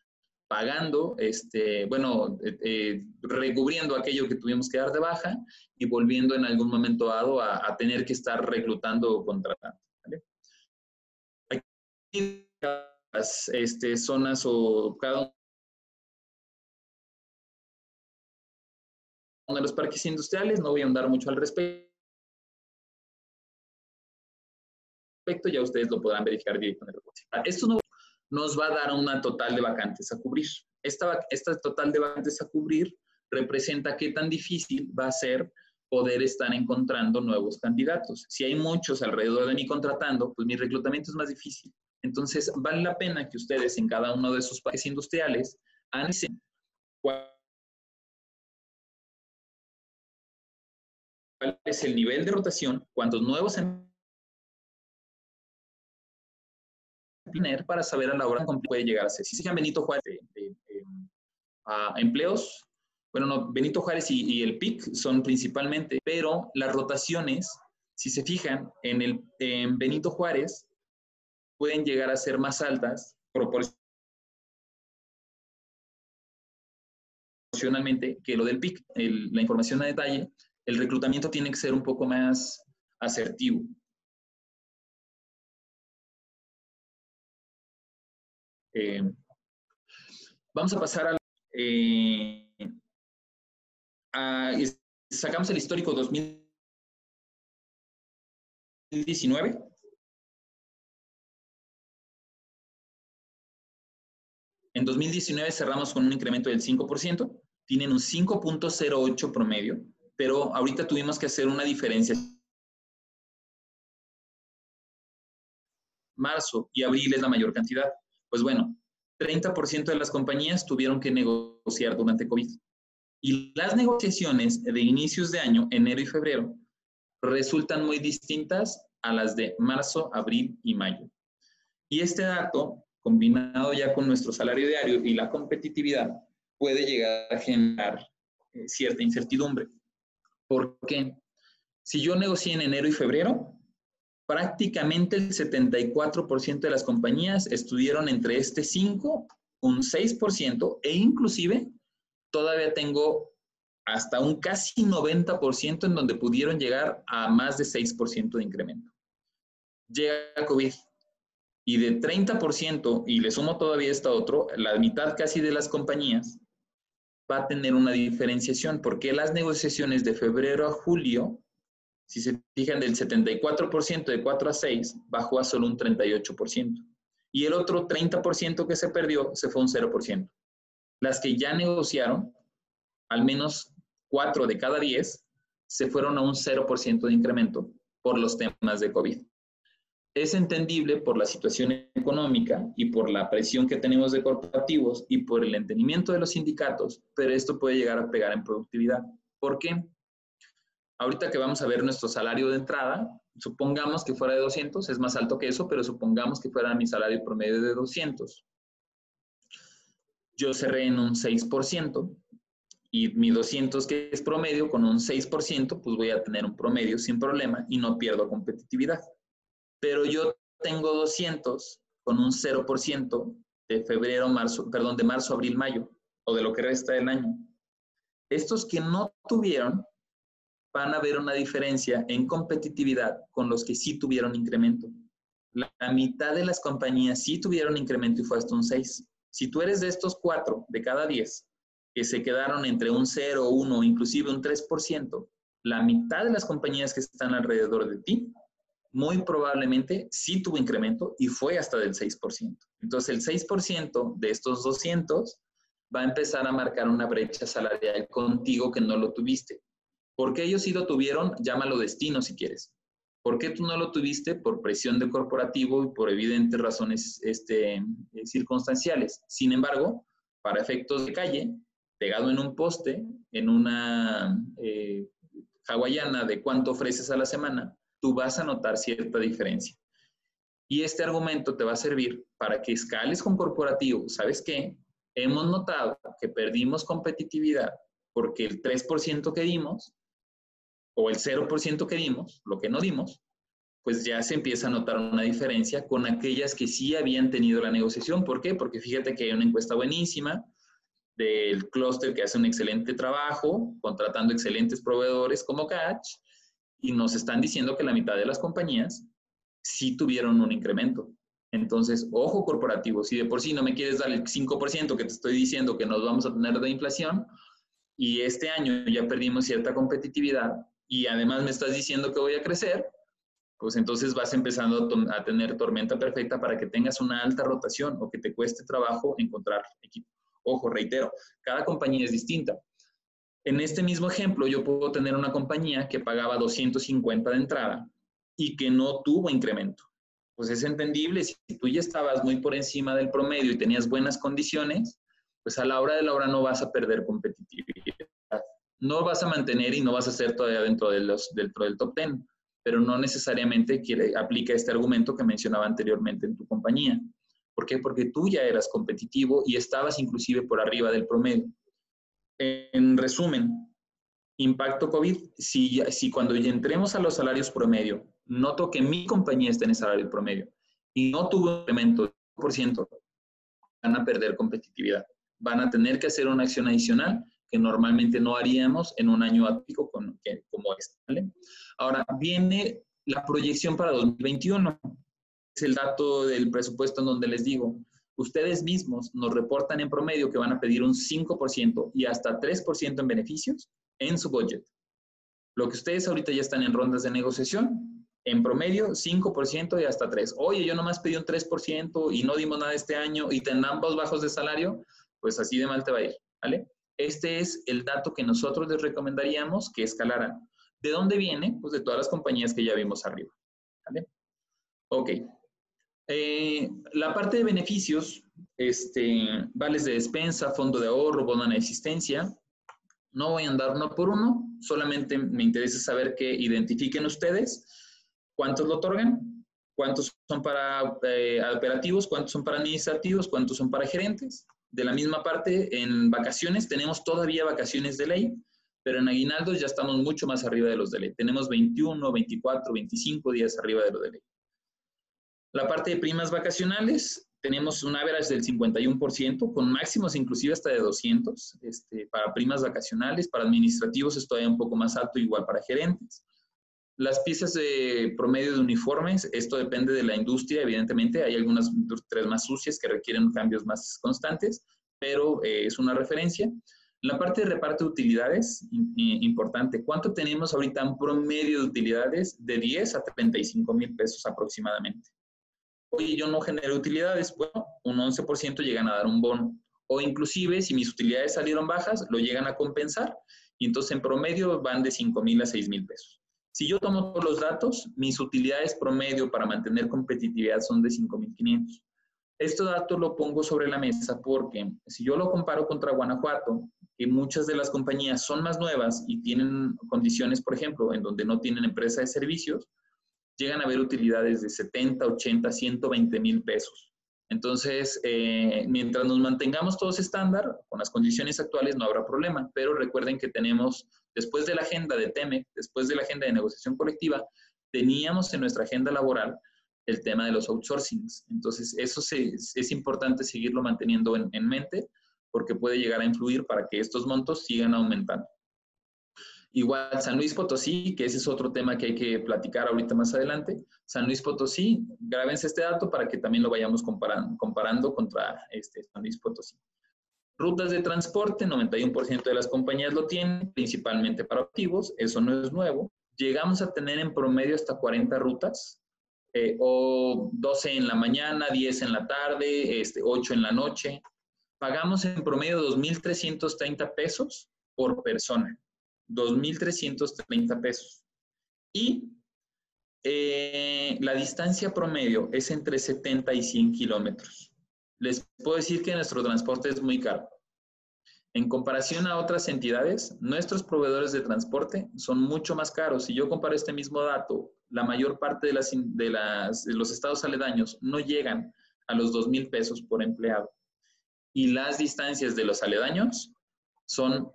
pagando, este, bueno, eh, eh, recubriendo aquello que tuvimos que dar de baja y volviendo en algún momento dado a, a tener que estar reclutando o contratando. ¿vale? Aquí las este, zonas o cada de los parques industriales, no voy a andar mucho al respecto, ya ustedes lo podrán verificar directamente. Esto no nos va a dar una total de vacantes a cubrir. Esta, esta total de vacantes a cubrir representa qué tan difícil va a ser poder estar encontrando nuevos candidatos. Si hay muchos alrededor de mí contratando, pues mi reclutamiento es más difícil. Entonces, vale la pena que ustedes en cada uno de sus parques industriales analicen cuál es el nivel de rotación, cuántos nuevos tener para saber a la hora cómo puede llegarse. Si se llaman Benito Juárez a empleos, bueno, no, Benito Juárez y, el PIC son principalmente, pero las rotaciones, si se fijan, en, el, en Benito Juárez pueden llegar a ser más altas proporcionalmente que lo del PIC, la información a detalle, el reclutamiento tiene que ser un poco más asertivo. Eh, vamos a pasar a, eh, a, Sacamos el histórico 2019. En 2019 cerramos con un incremento del 5%, tienen un 5.08 promedio, pero ahorita tuvimos que hacer una diferencia. Marzo y abril es la mayor cantidad. Pues bueno, 30% de las compañías tuvieron que negociar durante COVID. Y las negociaciones de inicios de año, enero y febrero, resultan muy distintas a las de marzo, abril y mayo. Y este dato, combinado ya con nuestro salario diario y la competitividad, puede llegar a generar eh, cierta incertidumbre. Porque si yo negocié en enero y febrero, prácticamente el 74% de las compañías estuvieron entre este 5, un 6% e inclusive todavía tengo hasta un casi 90% en donde pudieron llegar a más de 6% de incremento. Llega COVID y de 30%, y le sumo todavía esta otro, la mitad casi de las compañías va a tener una diferenciación, porque las negociaciones de febrero a julio, si se fijan, del 74% de 4 a 6, bajó a solo un 38%. Y el otro 30% que se perdió se fue un 0%. Las que ya negociaron, al menos 4 de cada 10, se fueron a un 0% de incremento por los temas de COVID. Es entendible por la situación económica y por la presión que tenemos de corporativos y por el entendimiento de los sindicatos, pero esto puede llegar a pegar en productividad. ¿Por qué? Ahorita que vamos a ver nuestro salario de entrada, supongamos que fuera de 200, es más alto que eso, pero supongamos que fuera mi salario promedio de 200 yo cerré en un 6% y mi 200 que es promedio con un 6%, pues voy a tener un promedio sin problema y no pierdo competitividad. Pero yo tengo 200 con un 0% de febrero, marzo, perdón, de marzo, abril, mayo o de lo que resta del año. Estos que no tuvieron van a ver una diferencia en competitividad con los que sí tuvieron incremento. La, mitad de las compañías sí tuvieron incremento y fue hasta un 6. Si tú eres de estos cuatro de cada diez que se quedaron entre un 0, 1, inclusive un 3%, la mitad de las compañías que están alrededor de ti, muy probablemente sí tuvo incremento y fue hasta del 6%. Entonces el 6% de estos 200 va a empezar a marcar una brecha salarial contigo que no lo tuviste. Porque ellos sí lo tuvieron, llámalo destino si quieres. ¿Por qué tú no lo tuviste? Por presión de corporativo y por evidentes razones este, eh, circunstanciales. Sin embargo, para efectos de calle, pegado en un poste, en una eh, hawaiana de cuánto ofreces a la semana, tú vas a notar cierta diferencia. Y este argumento te va a servir para que escales con corporativo. ¿Sabes qué? Hemos notado que perdimos competitividad porque el 3% que dimos o el 0% que dimos, lo que no dimos, pues ya se empieza a notar una diferencia con aquellas que sí habían tenido la negociación. ¿Por qué? Porque fíjate que hay una encuesta buenísima del clúster que hace un excelente trabajo, contratando excelentes proveedores como Catch, y nos están diciendo que la mitad de las compañías sí tuvieron un incremento. Entonces, ojo corporativo, si de por sí no me quieres dar el 5% que te estoy diciendo que nos vamos a tener de inflación, y este año ya perdimos cierta competitividad, y además me estás diciendo que voy a crecer, pues entonces vas empezando a tener tormenta perfecta para que tengas una alta rotación o que te cueste trabajo encontrar equipo. Ojo, reitero, cada compañía es distinta. En este mismo ejemplo, yo puedo tener una compañía que pagaba 250 de entrada y que no tuvo incremento. Pues es entendible, si tú ya estabas muy por encima del promedio y tenías buenas condiciones, pues a la hora de la hora no vas a perder competitividad no vas a mantener y no vas a ser todavía dentro, de los, dentro del top 10, pero no necesariamente quiere, aplica este argumento que mencionaba anteriormente en tu compañía. ¿Por qué? Porque tú ya eras competitivo y estabas inclusive por arriba del promedio. En resumen, impacto COVID, si, si cuando entremos a los salarios promedio, noto que mi compañía está en el salario promedio y no tuvo incremento de por ciento, van a perder competitividad. Van a tener que hacer una acción adicional que normalmente no haríamos en un año atípico como este. Ahora, viene la proyección para 2021. Es el dato del presupuesto en donde les digo, ustedes mismos nos reportan en promedio que van a pedir un 5% y hasta 3% en beneficios en su budget. Lo que ustedes ahorita ya están en rondas de negociación, en promedio 5% y hasta 3%. Oye, yo nomás pedí un 3% y no dimos nada este año y ambos bajos de salario, pues así de mal te va a ir, ¿vale? Este es el dato que nosotros les recomendaríamos que escalaran. ¿De dónde viene? Pues de todas las compañías que ya vimos arriba, ¿vale? Ok. Eh, la parte de beneficios, este, vales de despensa, fondo de ahorro, bono de existencia, no voy a andar uno por uno, solamente me interesa saber que identifiquen ustedes cuántos lo otorgan, cuántos son para eh, operativos, cuántos son para administrativos, cuántos son para gerentes. De la misma parte, en vacaciones tenemos todavía vacaciones de ley, pero en aguinaldos ya estamos mucho más arriba de los de ley. Tenemos 21, 24, 25 días arriba de lo de ley. La parte de primas vacacionales, tenemos un average del 51%, con máximos inclusive hasta de 200 este, para primas vacacionales, para administrativos es todavía un poco más alto, igual para gerentes. Las piezas de promedio de uniformes, esto depende de la industria, evidentemente, hay algunas industrias más sucias que requieren cambios más constantes, pero eh, es una referencia. La parte de reparto de utilidades, importante, ¿cuánto tenemos ahorita un promedio de utilidades? De 10 a 35 mil pesos aproximadamente oye, yo no genero utilidades, bueno, un 11% llegan a dar un bono. O inclusive, si mis utilidades salieron bajas, lo llegan a compensar. Y entonces, en promedio, van de 5 mil a 6 mil pesos. Si yo tomo todos los datos, mis utilidades promedio para mantener competitividad son de 5.500. Este dato lo pongo sobre la mesa porque si yo lo comparo contra Guanajuato, que muchas de las compañías son más nuevas y tienen condiciones, por ejemplo, en donde no tienen empresa de servicios, llegan a haber utilidades de 70, 80, 120 mil pesos. Entonces, eh, mientras nos mantengamos todos estándar, con las condiciones actuales no habrá problema, pero recuerden que tenemos, después de la agenda de TEMEC, después de la agenda de negociación colectiva, teníamos en nuestra agenda laboral el tema de los outsourcings. Entonces, eso es importante seguirlo manteniendo en mente porque puede llegar a influir para que estos montos sigan aumentando. Igual San Luis Potosí, que ese es otro tema que hay que platicar ahorita más adelante. San Luis Potosí, grábense este dato para que también lo vayamos comparando, contra este San Luis Potosí. Rutas de transporte, 91% de las compañías lo tienen, principalmente para activos, eso no es nuevo. Llegamos a tener en promedio hasta 40 rutas, eh, o 12 en la mañana, 10 en la tarde, este, 8 en la noche. Pagamos en promedio 2.330 pesos por persona. 2.330 pesos. Y eh, la distancia promedio es entre 70 y 100 kilómetros. Les puedo decir que nuestro transporte es muy caro. En comparación a otras entidades, nuestros proveedores de transporte son mucho más caros. Si yo comparo este mismo dato, la mayor parte de, las, de, las, los estados aledaños no llegan a los 2 mil pesos por empleado. Y las distancias de los aledaños son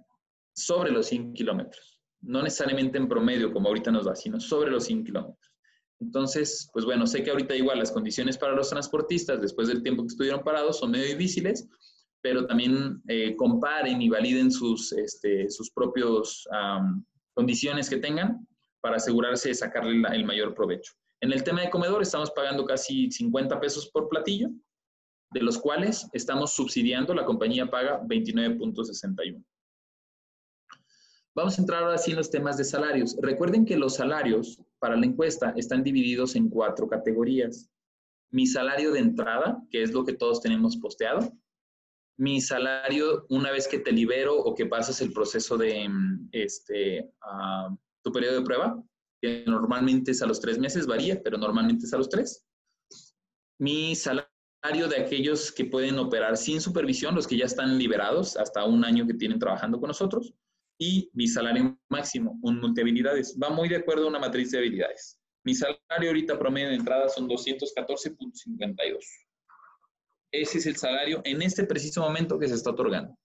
sobre los 100 kilómetros. No necesariamente en promedio, como ahorita nos da, sino sobre los 100 kilómetros. Entonces, pues bueno, sé que ahorita igual las condiciones para los transportistas, después del tiempo que estuvieron parados, son medio difíciles, pero también eh, comparen y validen sus, este, sus propios condiciones que tengan para asegurarse de sacarle el mayor provecho. En el tema de comedor estamos pagando casi 50 pesos por platillo, de los cuales estamos subsidiando, la compañía paga 29.61. Vamos a entrar ahora sí en los temas de salarios. Recuerden que los salarios para la encuesta están divididos en cuatro categorías. Mi salario de entrada, que es lo que todos tenemos posteado. Mi salario una vez que te libero o que pasas el proceso de este, ah, tu periodo de prueba, que normalmente es a los tres meses, varía, pero normalmente es a los tres. Mi salario de aquellos que pueden operar sin supervisión, los que ya están liberados hasta un año que tienen trabajando con nosotros y mi salario máximo, un multihabilidades. Va muy de acuerdo a una matriz de habilidades. Mi salario ahorita promedio de entrada son 214.52. Ese es el salario en este preciso momento que se está otorgando.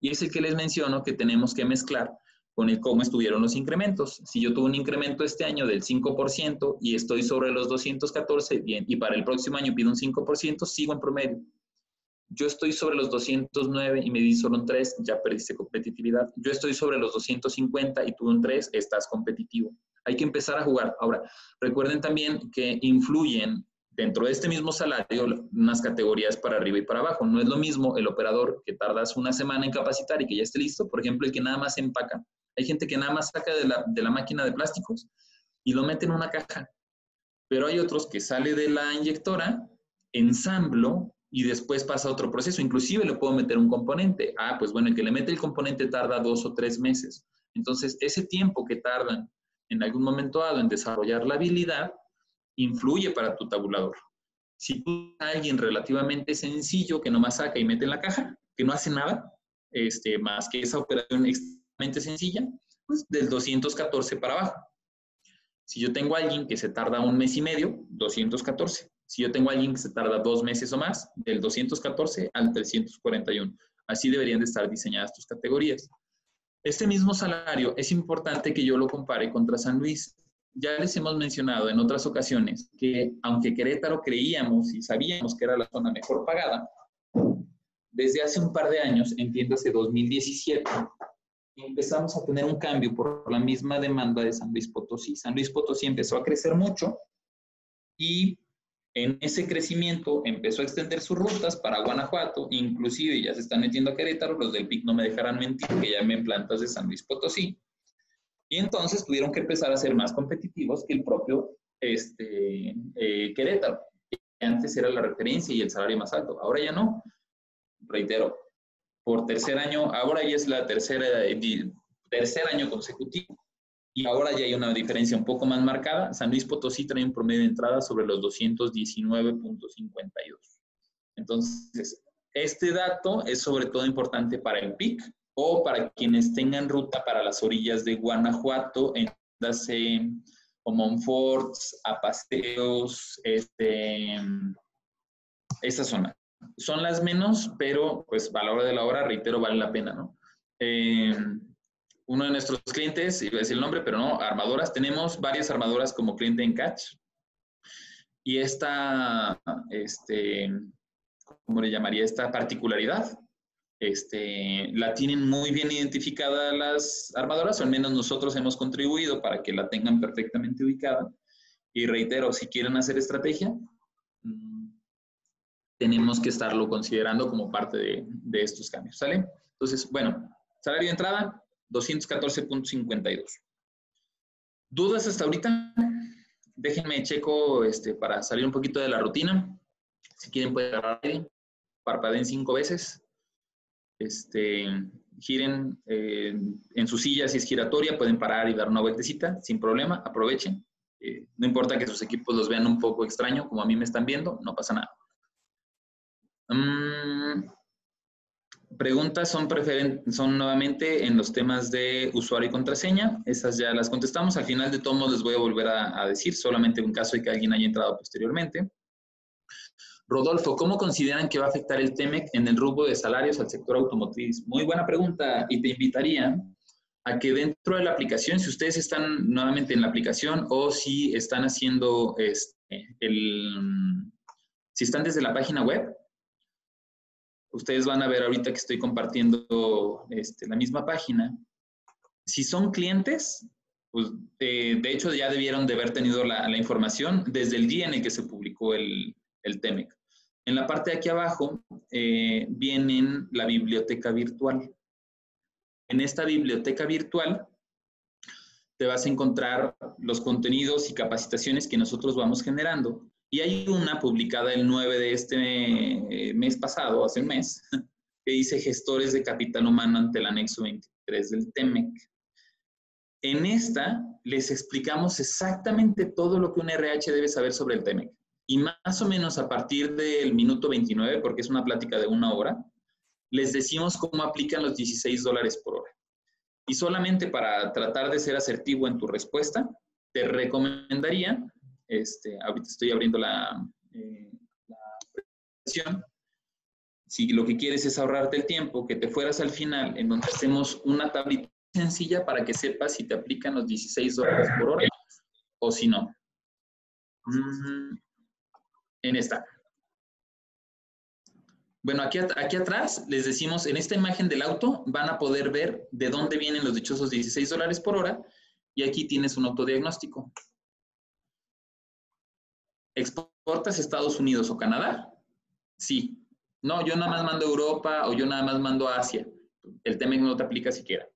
Y es el que les menciono que tenemos que mezclar con el cómo estuvieron los incrementos. Si yo tuve un incremento este año del 5% y estoy sobre los 214, bien, y para el próximo año pido un 5%, sigo en promedio. Yo estoy sobre los 209 y me di solo un 3, ya perdiste competitividad. Yo estoy sobre los 250 y tuve un 3, estás competitivo. Hay que empezar a jugar. Ahora, recuerden también que influyen dentro de este mismo salario unas categorías para arriba y para abajo. No es lo mismo el operador que tardas una semana en capacitar y que ya esté listo, por ejemplo, el que nada más empaca. Hay gente que nada más saca de la, de la máquina de plásticos y lo mete en una caja. Pero hay otros que sale de la inyectora, ensamblo y después pasa otro proceso. Inclusive le puedo meter un componente. Ah, pues bueno, el que le mete el componente tarda dos o tres meses. Entonces, ese tiempo que tardan en algún momento dado en desarrollar la habilidad, influye para tu tabulador. Si tú alguien relativamente sencillo que nomás saca y mete en la caja, que no hace nada, este, más que esa operación extremadamente sencilla, pues del 214 para abajo. Si yo tengo alguien que se tarda un mes y medio, 214. Si yo tengo a alguien que se tarda dos meses o más, del 214 al 341. Así deberían de estar diseñadas tus categorías. Este mismo salario es importante que yo lo compare contra San Luis ya les hemos mencionado en otras ocasiones que aunque Querétaro creíamos y sabíamos que era la zona mejor pagada, desde hace un par de años, entiéndase 2017, empezamos a tener un cambio por la misma demanda de San Luis Potosí. San Luis Potosí empezó a crecer mucho y en ese crecimiento empezó a extender sus rutas para Guanajuato, inclusive ya se están metiendo a Querétaro, los del PIC no me dejarán mentir que llamen plantas de San Luis Potosí. Y entonces tuvieron que empezar a ser más competitivos que el propio este, eh, Querétaro, que antes era la referencia y el salario más alto. Ahora ya no. Reitero, por tercer año, ahora ya es la tercera, tercer año consecutivo y ahora ya hay una diferencia un poco más marcada. San Luis Potosí trae un promedio de entrada sobre los 219.52. Entonces, este dato es sobre todo importante para el PIC, o para quienes tengan ruta para las orillas de Guanajuato, en o Montfort, a Paseos, este, esa zona. Son las menos, pero pues a la hora de la hora, reitero, vale la pena, ¿no? Eh, uno de nuestros clientes, iba a decir el nombre, pero no, armadoras, tenemos varias armadoras como cliente en Catch. Y esta, este, ¿cómo le llamaría? Esta particularidad este, la tienen muy bien identificada las armadoras, o al menos nosotros hemos contribuido para que la tengan perfectamente ubicada. Y reitero, si quieren hacer estrategia, mm, tenemos que estarlo considerando como parte de, de estos cambios, ¿sale? Entonces, bueno, salario de entrada, 214.52. ¿Dudas hasta ahorita? Déjenme checo este, para salir un poquito de la rutina. Si quieren, pueden agarrar parpadeen cinco veces este, giren eh, en su silla, si es giratoria, pueden parar y dar una vueltecita sin problema, aprovechen. Eh, no importa que sus equipos los vean un poco extraño, como a mí me están viendo, no pasa nada. Mm, preguntas son, son nuevamente en los temas de usuario y contraseña. Esas ya las contestamos. Al final de todos les voy a volver a, a decir, solamente en caso de que alguien haya entrado posteriormente. Rodolfo, ¿cómo consideran que va a afectar el TEMEC en el rubro de salarios al sector automotriz? Muy buena pregunta y te invitaría a que dentro de la aplicación, si ustedes están nuevamente en la aplicación o si están haciendo este, el, si están desde la página web, ustedes van a ver ahorita que estoy compartiendo este, la misma página. Si son clientes, pues eh, de hecho ya debieron de haber tenido la, información desde el día en el que se publicó el, TEMEC. En la parte de aquí abajo eh, viene la biblioteca virtual. En esta biblioteca virtual te vas a encontrar los contenidos y capacitaciones que nosotros vamos generando. Y hay una publicada el 9 de este eh, mes pasado, hace un mes, que dice gestores de capital humano ante el anexo 23 del TEMEC. En esta les explicamos exactamente todo lo que un RH debe saber sobre el TEMEC. Y más o menos a partir del minuto 29, porque es una plática de una hora, les decimos cómo aplican los 16 dólares por hora. Y solamente para tratar de ser asertivo en tu respuesta, te recomendaría, este, ahorita estoy abriendo la, eh, presentación, si lo que quieres es ahorrarte el tiempo, que te fueras al final en donde hacemos una tablita sencilla para que sepas si te aplican los 16 dólares por hora o si no. En esta. Bueno, aquí, aquí atrás les decimos, en esta imagen del auto van a poder ver de dónde vienen los dichosos 16 dólares por hora y aquí tienes un autodiagnóstico. ¿Exportas Estados Unidos o Canadá? Sí. No, yo nada más mando a Europa o yo nada más mando a Asia. El TEMEC no te aplica siquiera.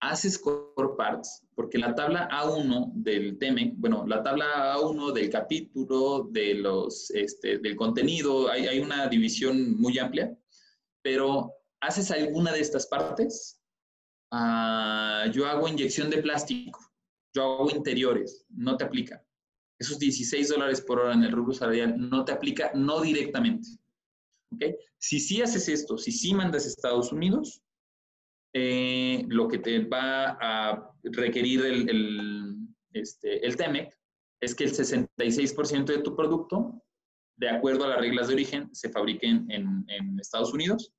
Haces core parts, porque la tabla A1 del TEMEC, bueno, la tabla A1 del capítulo, de los, este, del contenido, hay, hay una división muy amplia, pero haces alguna de estas partes, ah, yo hago inyección de plástico, yo hago interiores, no te aplica. Esos 16 dólares por hora en el rubro salarial no te aplica, no directamente. ¿Okay? Si sí haces esto, si sí mandas a Estados Unidos, eh, lo que te va a requerir el, el, este, el TEMEC es que el 66% de tu producto, de acuerdo a las reglas de origen, se fabriquen en, en Estados Unidos.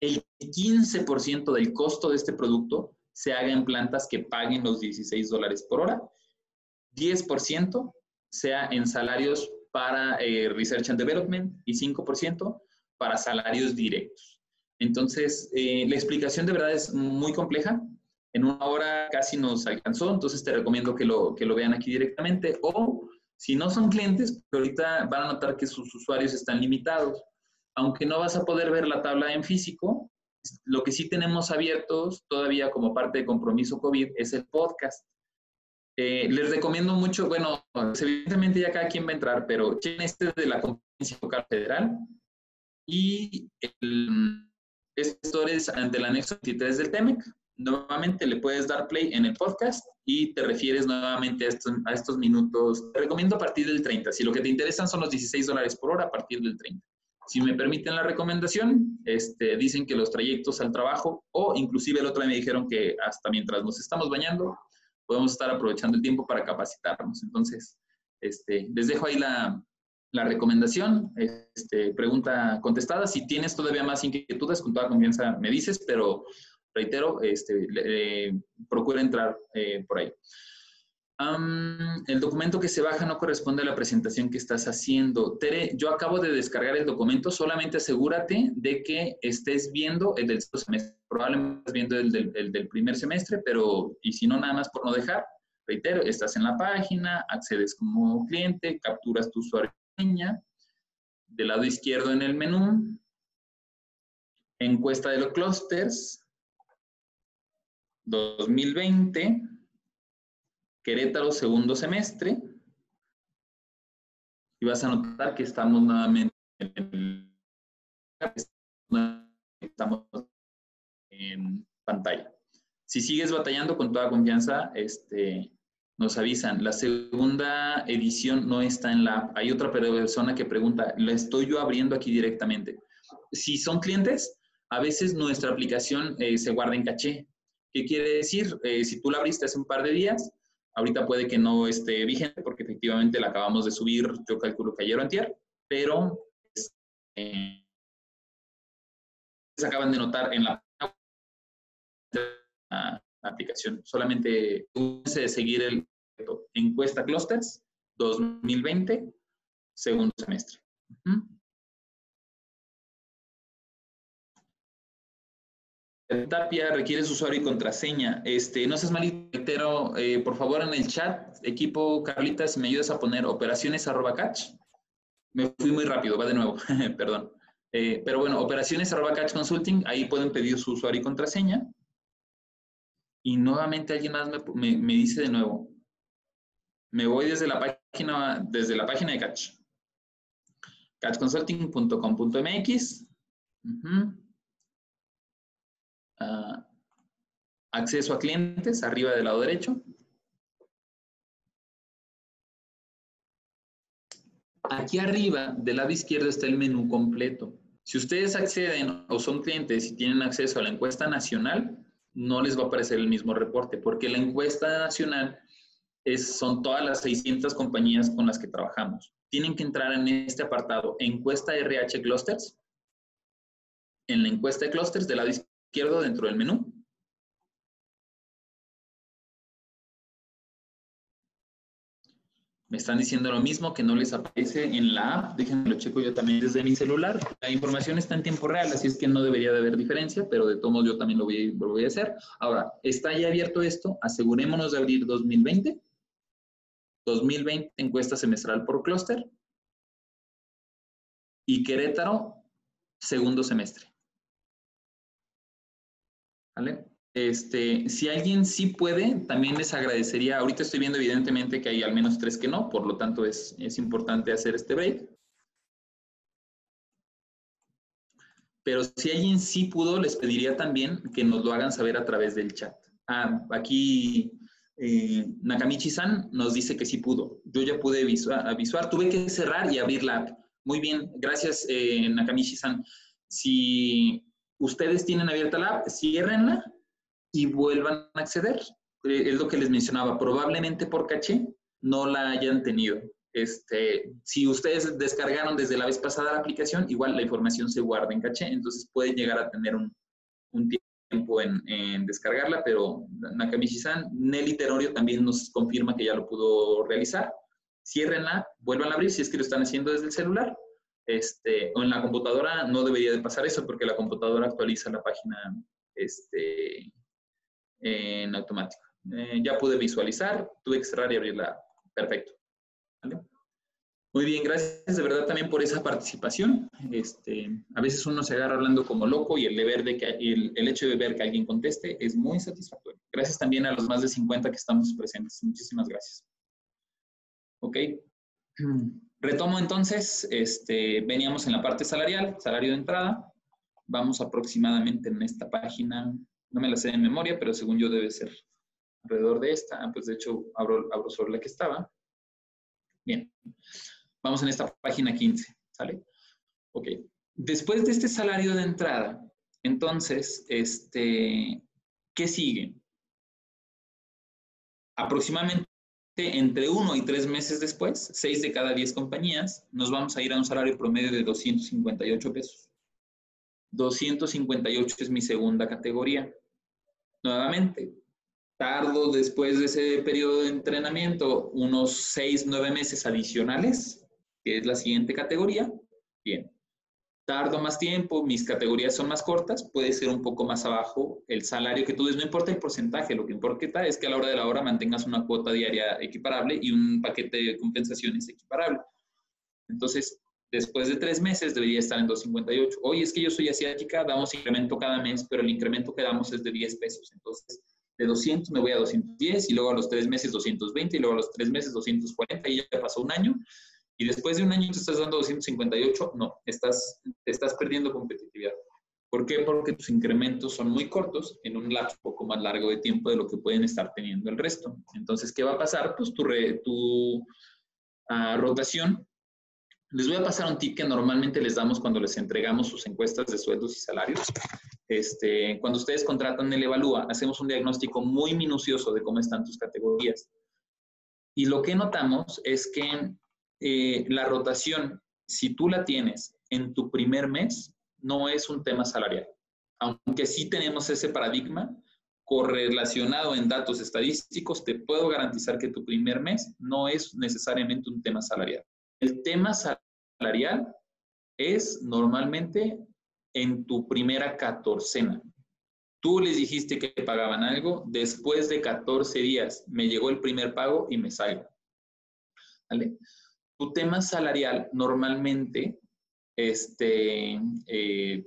El 15% del costo de este producto se haga en plantas que paguen los 16 dólares por hora. 10% sea en salarios para eh, Research and Development y 5% para salarios directos. Entonces, eh, la explicación de verdad es muy compleja. En una hora casi nos alcanzó, entonces te recomiendo que lo, que lo vean aquí directamente. O si no son clientes, ahorita van a notar que sus usuarios están limitados. Aunque no vas a poder ver la tabla en físico, lo que sí tenemos abiertos todavía como parte de compromiso COVID es el podcast. Eh, les recomiendo mucho, bueno, evidentemente ya cada quien va a entrar, pero chequen este de la Conferencia Local Federal y el, esto es ante el anexo 23 del TEMEC. Nuevamente le puedes dar play en el podcast y te refieres nuevamente a estos, a estos minutos. Te recomiendo a partir del 30. Si lo que te interesan son los 16 dólares por hora, a partir del 30. Si me permiten la recomendación, este, dicen que los trayectos al trabajo o inclusive el otro día me dijeron que hasta mientras nos estamos bañando, podemos estar aprovechando el tiempo para capacitarnos. Entonces, este, les dejo ahí la, la recomendación, este, pregunta contestada. Si tienes todavía más inquietudes, con toda confianza me dices, pero reitero, este, eh, procura entrar eh, por ahí el documento que se baja no corresponde a la presentación que estás haciendo. Tere, yo acabo de descargar el documento, solamente asegúrate de que estés viendo el del semestre. Probablemente estás viendo el del, primer semestre, pero y si no, nada más por no dejar, reitero, estás en la página, accedes como cliente, capturas tu usuario del lado izquierdo en el menú, encuesta de los clusters 2020 Querétaro segundo semestre. Y vas a notar que estamos nuevamente en, estamos en pantalla. Si sigues batallando con toda confianza, este, nos avisan. La segunda edición no está en la app. Hay otra persona que pregunta, ¿la estoy yo abriendo aquí directamente? Si son clientes, a veces nuestra aplicación eh, se guarda en caché. ¿Qué quiere decir? Eh, si tú la abriste hace un par de días, Ahorita puede que no esté vigente porque efectivamente la acabamos de subir, yo calculo que ayer o antier, pero este, se acaban de notar en la, aplicación. Solamente de seguir el encuesta clusters 2020, segundo semestre. Tapia, requieres usuario y contraseña. Este, no seas malito, eh, por favor en el chat, equipo Carlita, si me ayudas a poner operaciones arroba catch. Me fui muy rápido, va de nuevo, perdón. Eh, pero bueno, operaciones arroba catch consulting, ahí pueden pedir su usuario y contraseña. Y nuevamente alguien más me, me, dice de nuevo, me voy desde la página, desde la página de Catch. catchconsulting.com.mx. Acceso a clientes, arriba del lado derecho. Aquí arriba, del lado izquierdo, está el menú completo. Si ustedes acceden o son clientes y tienen acceso a la encuesta nacional, no les va a aparecer el mismo reporte, porque la encuesta nacional es, son todas las 600 compañías con las que trabajamos. Tienen que entrar en este apartado, encuesta RH Clusters. En la encuesta de clusters, del lado izquierdo, izquierdo dentro del menú. Me están diciendo lo mismo, que no les aparece en la app. Déjenme lo checo yo también desde mi celular. La información está en tiempo real, así es que no debería de haber diferencia, pero de todos modos yo también lo voy, lo voy a hacer. Ahora, ¿está ya abierto esto? Asegurémonos de abrir 2020. 2020, encuesta semestral por clúster. Y Querétaro, segundo semestre. Este, si alguien sí puede, también les agradecería, ahorita estoy viendo evidentemente que hay al menos tres que no, por lo tanto es, es importante hacer este break. Pero si alguien sí pudo, les pediría también que nos lo hagan saber a través del chat. Ah, aquí eh, Nakamichi-san nos dice que sí pudo. Yo ya pude visual, tuve que cerrar y abrir la app. Muy bien, gracias eh, Nakamichi-san. Si ustedes tienen abierta la app, ciérrenla y vuelvan a acceder. Eh, es lo que les mencionaba, probablemente por caché no la hayan tenido. Este, si ustedes descargaron desde la vez pasada la aplicación, igual la información se guarda en caché, entonces pueden llegar a tener un, un tiempo en, descargarla, pero Nakamichi-san, Nelly Tenorio también nos confirma que ya lo pudo realizar. Ciérrenla, vuelvan a abrir si es que lo están haciendo desde el celular. Este, en la computadora no debería de pasar eso porque la computadora actualiza la página este, en automático. Eh, ya pude visualizar, tuve que cerrar y abrirla. Perfecto. Muy bien, gracias de verdad también por esa participación. Este, a veces uno se agarra hablando como loco y el, deber de que, el, el hecho de ver que alguien conteste es muy satisfactorio. Gracias también a los más de 50 que estamos presentes. Muchísimas gracias. Ok. Retomo entonces, este, veníamos en la parte salarial, salario de entrada. Vamos aproximadamente en esta página no me la sé de memoria, pero según yo debe ser alrededor de esta. Ah, pues de hecho, abro, abro sobre la que estaba. Bien, vamos en esta página 15, ¿sale? Ok. Después de este salario de entrada, entonces, este, ¿qué sigue? Aproximadamente entre uno y tres meses después, seis de cada diez compañías, nos vamos a ir a un salario promedio de 258 pesos. 258 es mi segunda categoría nuevamente, tardo después de ese periodo de entrenamiento unos seis, nueve meses adicionales, que es la siguiente categoría. Bien. Tardo más tiempo, mis categorías son más cortas, puede ser un poco más abajo el salario que tú des, no importa el porcentaje, lo que importa es que a la hora de la hora mantengas una cuota diaria equiparable y un paquete de compensaciones equiparable. Entonces, Después de tres meses debería estar en 258. Oye, es que yo soy asiática, damos incremento cada mes, pero el incremento que damos es de 10 pesos. Entonces, de 200 me voy a 210 y luego a los tres meses 220 y luego a los tres meses 240 y ya pasó un año. Y después de un año te estás dando 258, no, estás, estás perdiendo competitividad. ¿Por qué? Porque tus incrementos son muy cortos en un lapso poco más largo de tiempo de lo que pueden estar teniendo el resto. Entonces, ¿qué va a pasar? Pues tu, tu uh, rotación les voy a pasar un tip que normalmente les damos cuando les entregamos sus encuestas de sueldos y salarios. Este, cuando ustedes contratan el Evalúa, hacemos un diagnóstico muy minucioso de cómo están tus categorías. Y lo que notamos es que eh, la rotación, si tú la tienes en tu primer mes, no es un tema salarial. Aunque sí tenemos ese paradigma correlacionado en datos estadísticos, te puedo garantizar que tu primer mes no es necesariamente un tema salarial. El tema salarial es normalmente en tu primera catorcena. Tú les dijiste que pagaban algo, después de 14 días me llegó el primer pago y me salgo. ¿Vale? Tu tema salarial normalmente, este, eh,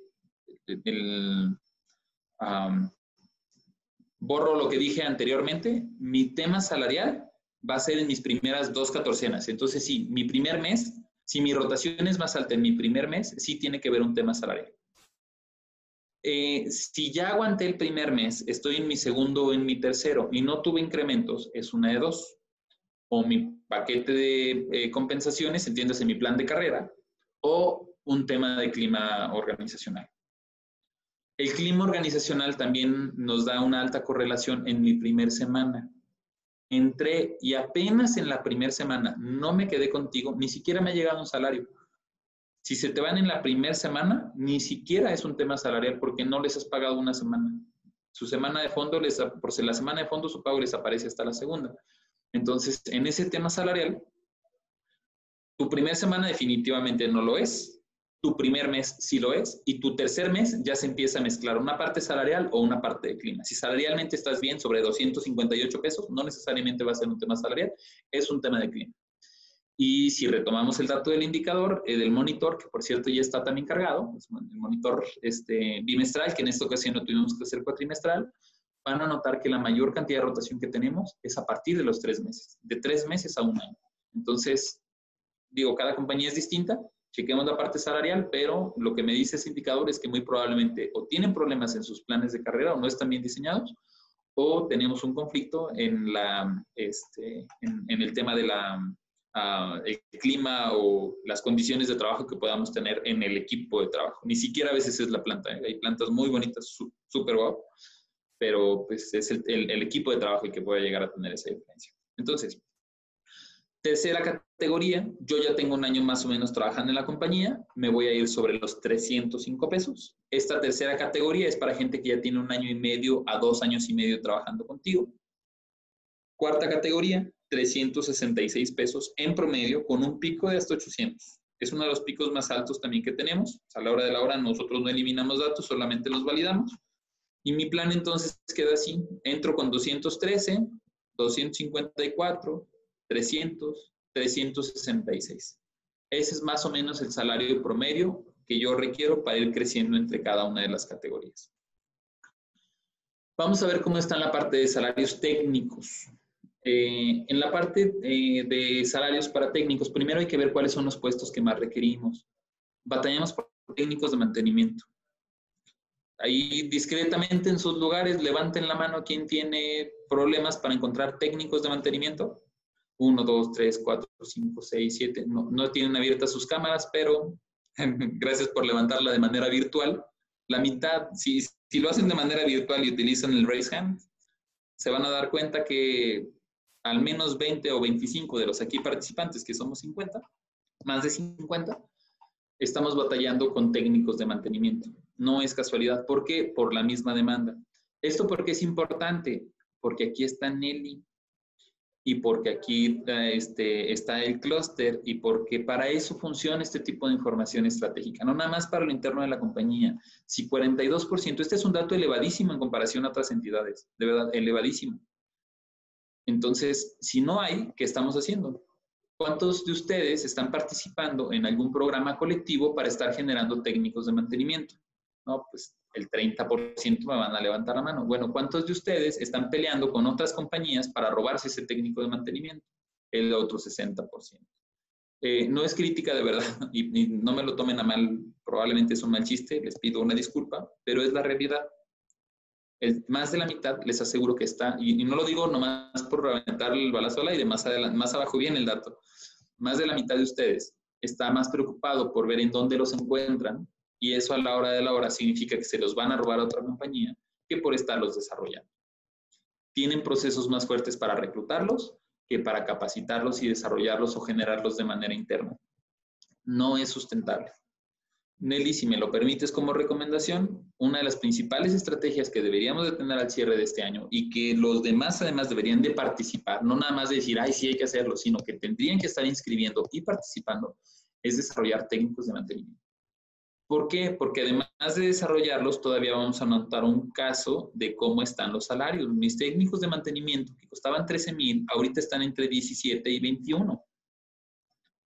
borro lo que dije anteriormente, mi tema salarial va a ser en mis primeras dos catorcenas. Entonces, sí, mi primer mes, si mi rotación es más alta en mi primer mes, sí tiene que ver un tema salarial. Eh, si ya aguanté el primer mes, estoy en mi segundo o en mi tercero y no tuve incrementos, es una de dos. O mi paquete de eh, compensaciones, entiendes, en mi plan de carrera, o un tema de clima organizacional. El clima organizacional también nos da una alta correlación en mi primer semana entré y apenas en la primera semana no me quedé contigo, ni siquiera me ha llegado un salario. Si se te van en la primera semana, ni siquiera es un tema salarial porque no les has pagado una semana. Su semana de fondo, les, por la semana de fondo, su pago les aparece hasta la segunda. Entonces, en ese tema salarial, Tu primera semana definitivamente no lo es, tu primer mes sí lo es y tu tercer mes ya se empieza a mezclar una parte salarial o una parte de clima. Si salarialmente estás bien sobre 258 pesos, no necesariamente va a ser un tema salarial, es un tema de clima. Y si retomamos el dato del indicador, eh, del monitor, que por cierto ya está también cargado, el monitor este, bimestral, que en esta ocasión no tuvimos que hacer cuatrimestral, van a notar que la mayor cantidad de rotación que tenemos es a partir de los tres meses, de tres meses a un año. Entonces, digo, cada compañía es distinta, chequemos la parte salarial, pero lo que me dice ese indicador es que muy probablemente o tienen problemas en sus planes de carrera o no están bien diseñados, o tenemos un conflicto en, la, este, en el tema de la el clima o las condiciones de trabajo que podamos tener en el equipo de trabajo. Ni siquiera a veces es la planta. ¿eh? Hay plantas muy bonitas, súper guapo, pero pues es el, el, equipo de trabajo el que puede llegar a tener esa diferencia. Entonces, tercera categoría, yo ya tengo un año más o menos trabajando en la compañía, me voy a ir sobre los 305 pesos. Esta tercera categoría es para gente que ya tiene un año y medio a dos años y medio trabajando contigo. Cuarta categoría, 366 pesos en promedio con un pico de hasta 800. Es uno de los picos más altos también que tenemos. A la hora de la hora nosotros no eliminamos datos, solamente los validamos. Y mi plan entonces queda así. Entro con 213, 254, 300, 366. Ese es más o menos el salario promedio que yo requiero para ir creciendo entre cada una de las categorías. Vamos a ver cómo está en la parte de salarios técnicos. Eh, en la parte eh, de salarios para técnicos, primero hay que ver cuáles son los puestos que más requerimos. Batallamos por técnicos de mantenimiento. Ahí discretamente en sus lugares levanten la mano quien tiene problemas para encontrar técnicos de mantenimiento. Uno, dos, tres, cuatro, cinco, seis, siete. No, no tienen abiertas sus cámaras, pero gracias por levantarla de manera virtual. La mitad, si, si lo hacen de manera virtual y utilizan el raise hand, se van a dar cuenta que al menos 20 o 25 de los aquí participantes, que somos 50, más de 50, estamos batallando con técnicos de mantenimiento. No es casualidad. ¿Por qué? Por la misma demanda. ¿Esto porque es importante? Porque aquí está Nelly y porque aquí eh, este, está el clúster y porque para eso funciona este tipo de información estratégica, no nada más para lo interno de la compañía. Si 42%, este es un dato elevadísimo en comparación a otras entidades, de verdad, elevadísimo. Entonces, si no hay, ¿qué estamos haciendo? ¿Cuántos de ustedes están participando en algún programa colectivo para estar generando técnicos de mantenimiento? No, pues el 30% me van a levantar la mano. Bueno, ¿cuántos de ustedes están peleando con otras compañías para robarse ese técnico de mantenimiento? El otro 60%. Eh, no es crítica de verdad y, y, no me lo tomen a mal, probablemente es un mal chiste, les pido una disculpa, pero es la realidad más de la mitad les aseguro que está, y, no lo digo nomás por reventar el balazo al aire, más, adelante, más abajo viene el dato, más de la mitad de ustedes está más preocupado por ver en dónde los encuentran, y eso a la hora de la hora significa que se los van a robar a otra compañía que por estarlos desarrollando. Tienen procesos más fuertes para reclutarlos que para capacitarlos y desarrollarlos o generarlos de manera interna. No es sustentable. Nelly, si me lo permites como recomendación, una de las principales estrategias que deberíamos de tener al cierre de este año y que los demás además deberían de participar, no nada más de decir, ay, sí hay que hacerlo, sino que tendrían que estar inscribiendo y participando, es desarrollar técnicos de mantenimiento. ¿Por qué? Porque además de desarrollarlos, todavía vamos a notar un caso de cómo están los salarios. Mis técnicos de mantenimiento que costaban 13 mil, ahorita están entre 17 y 21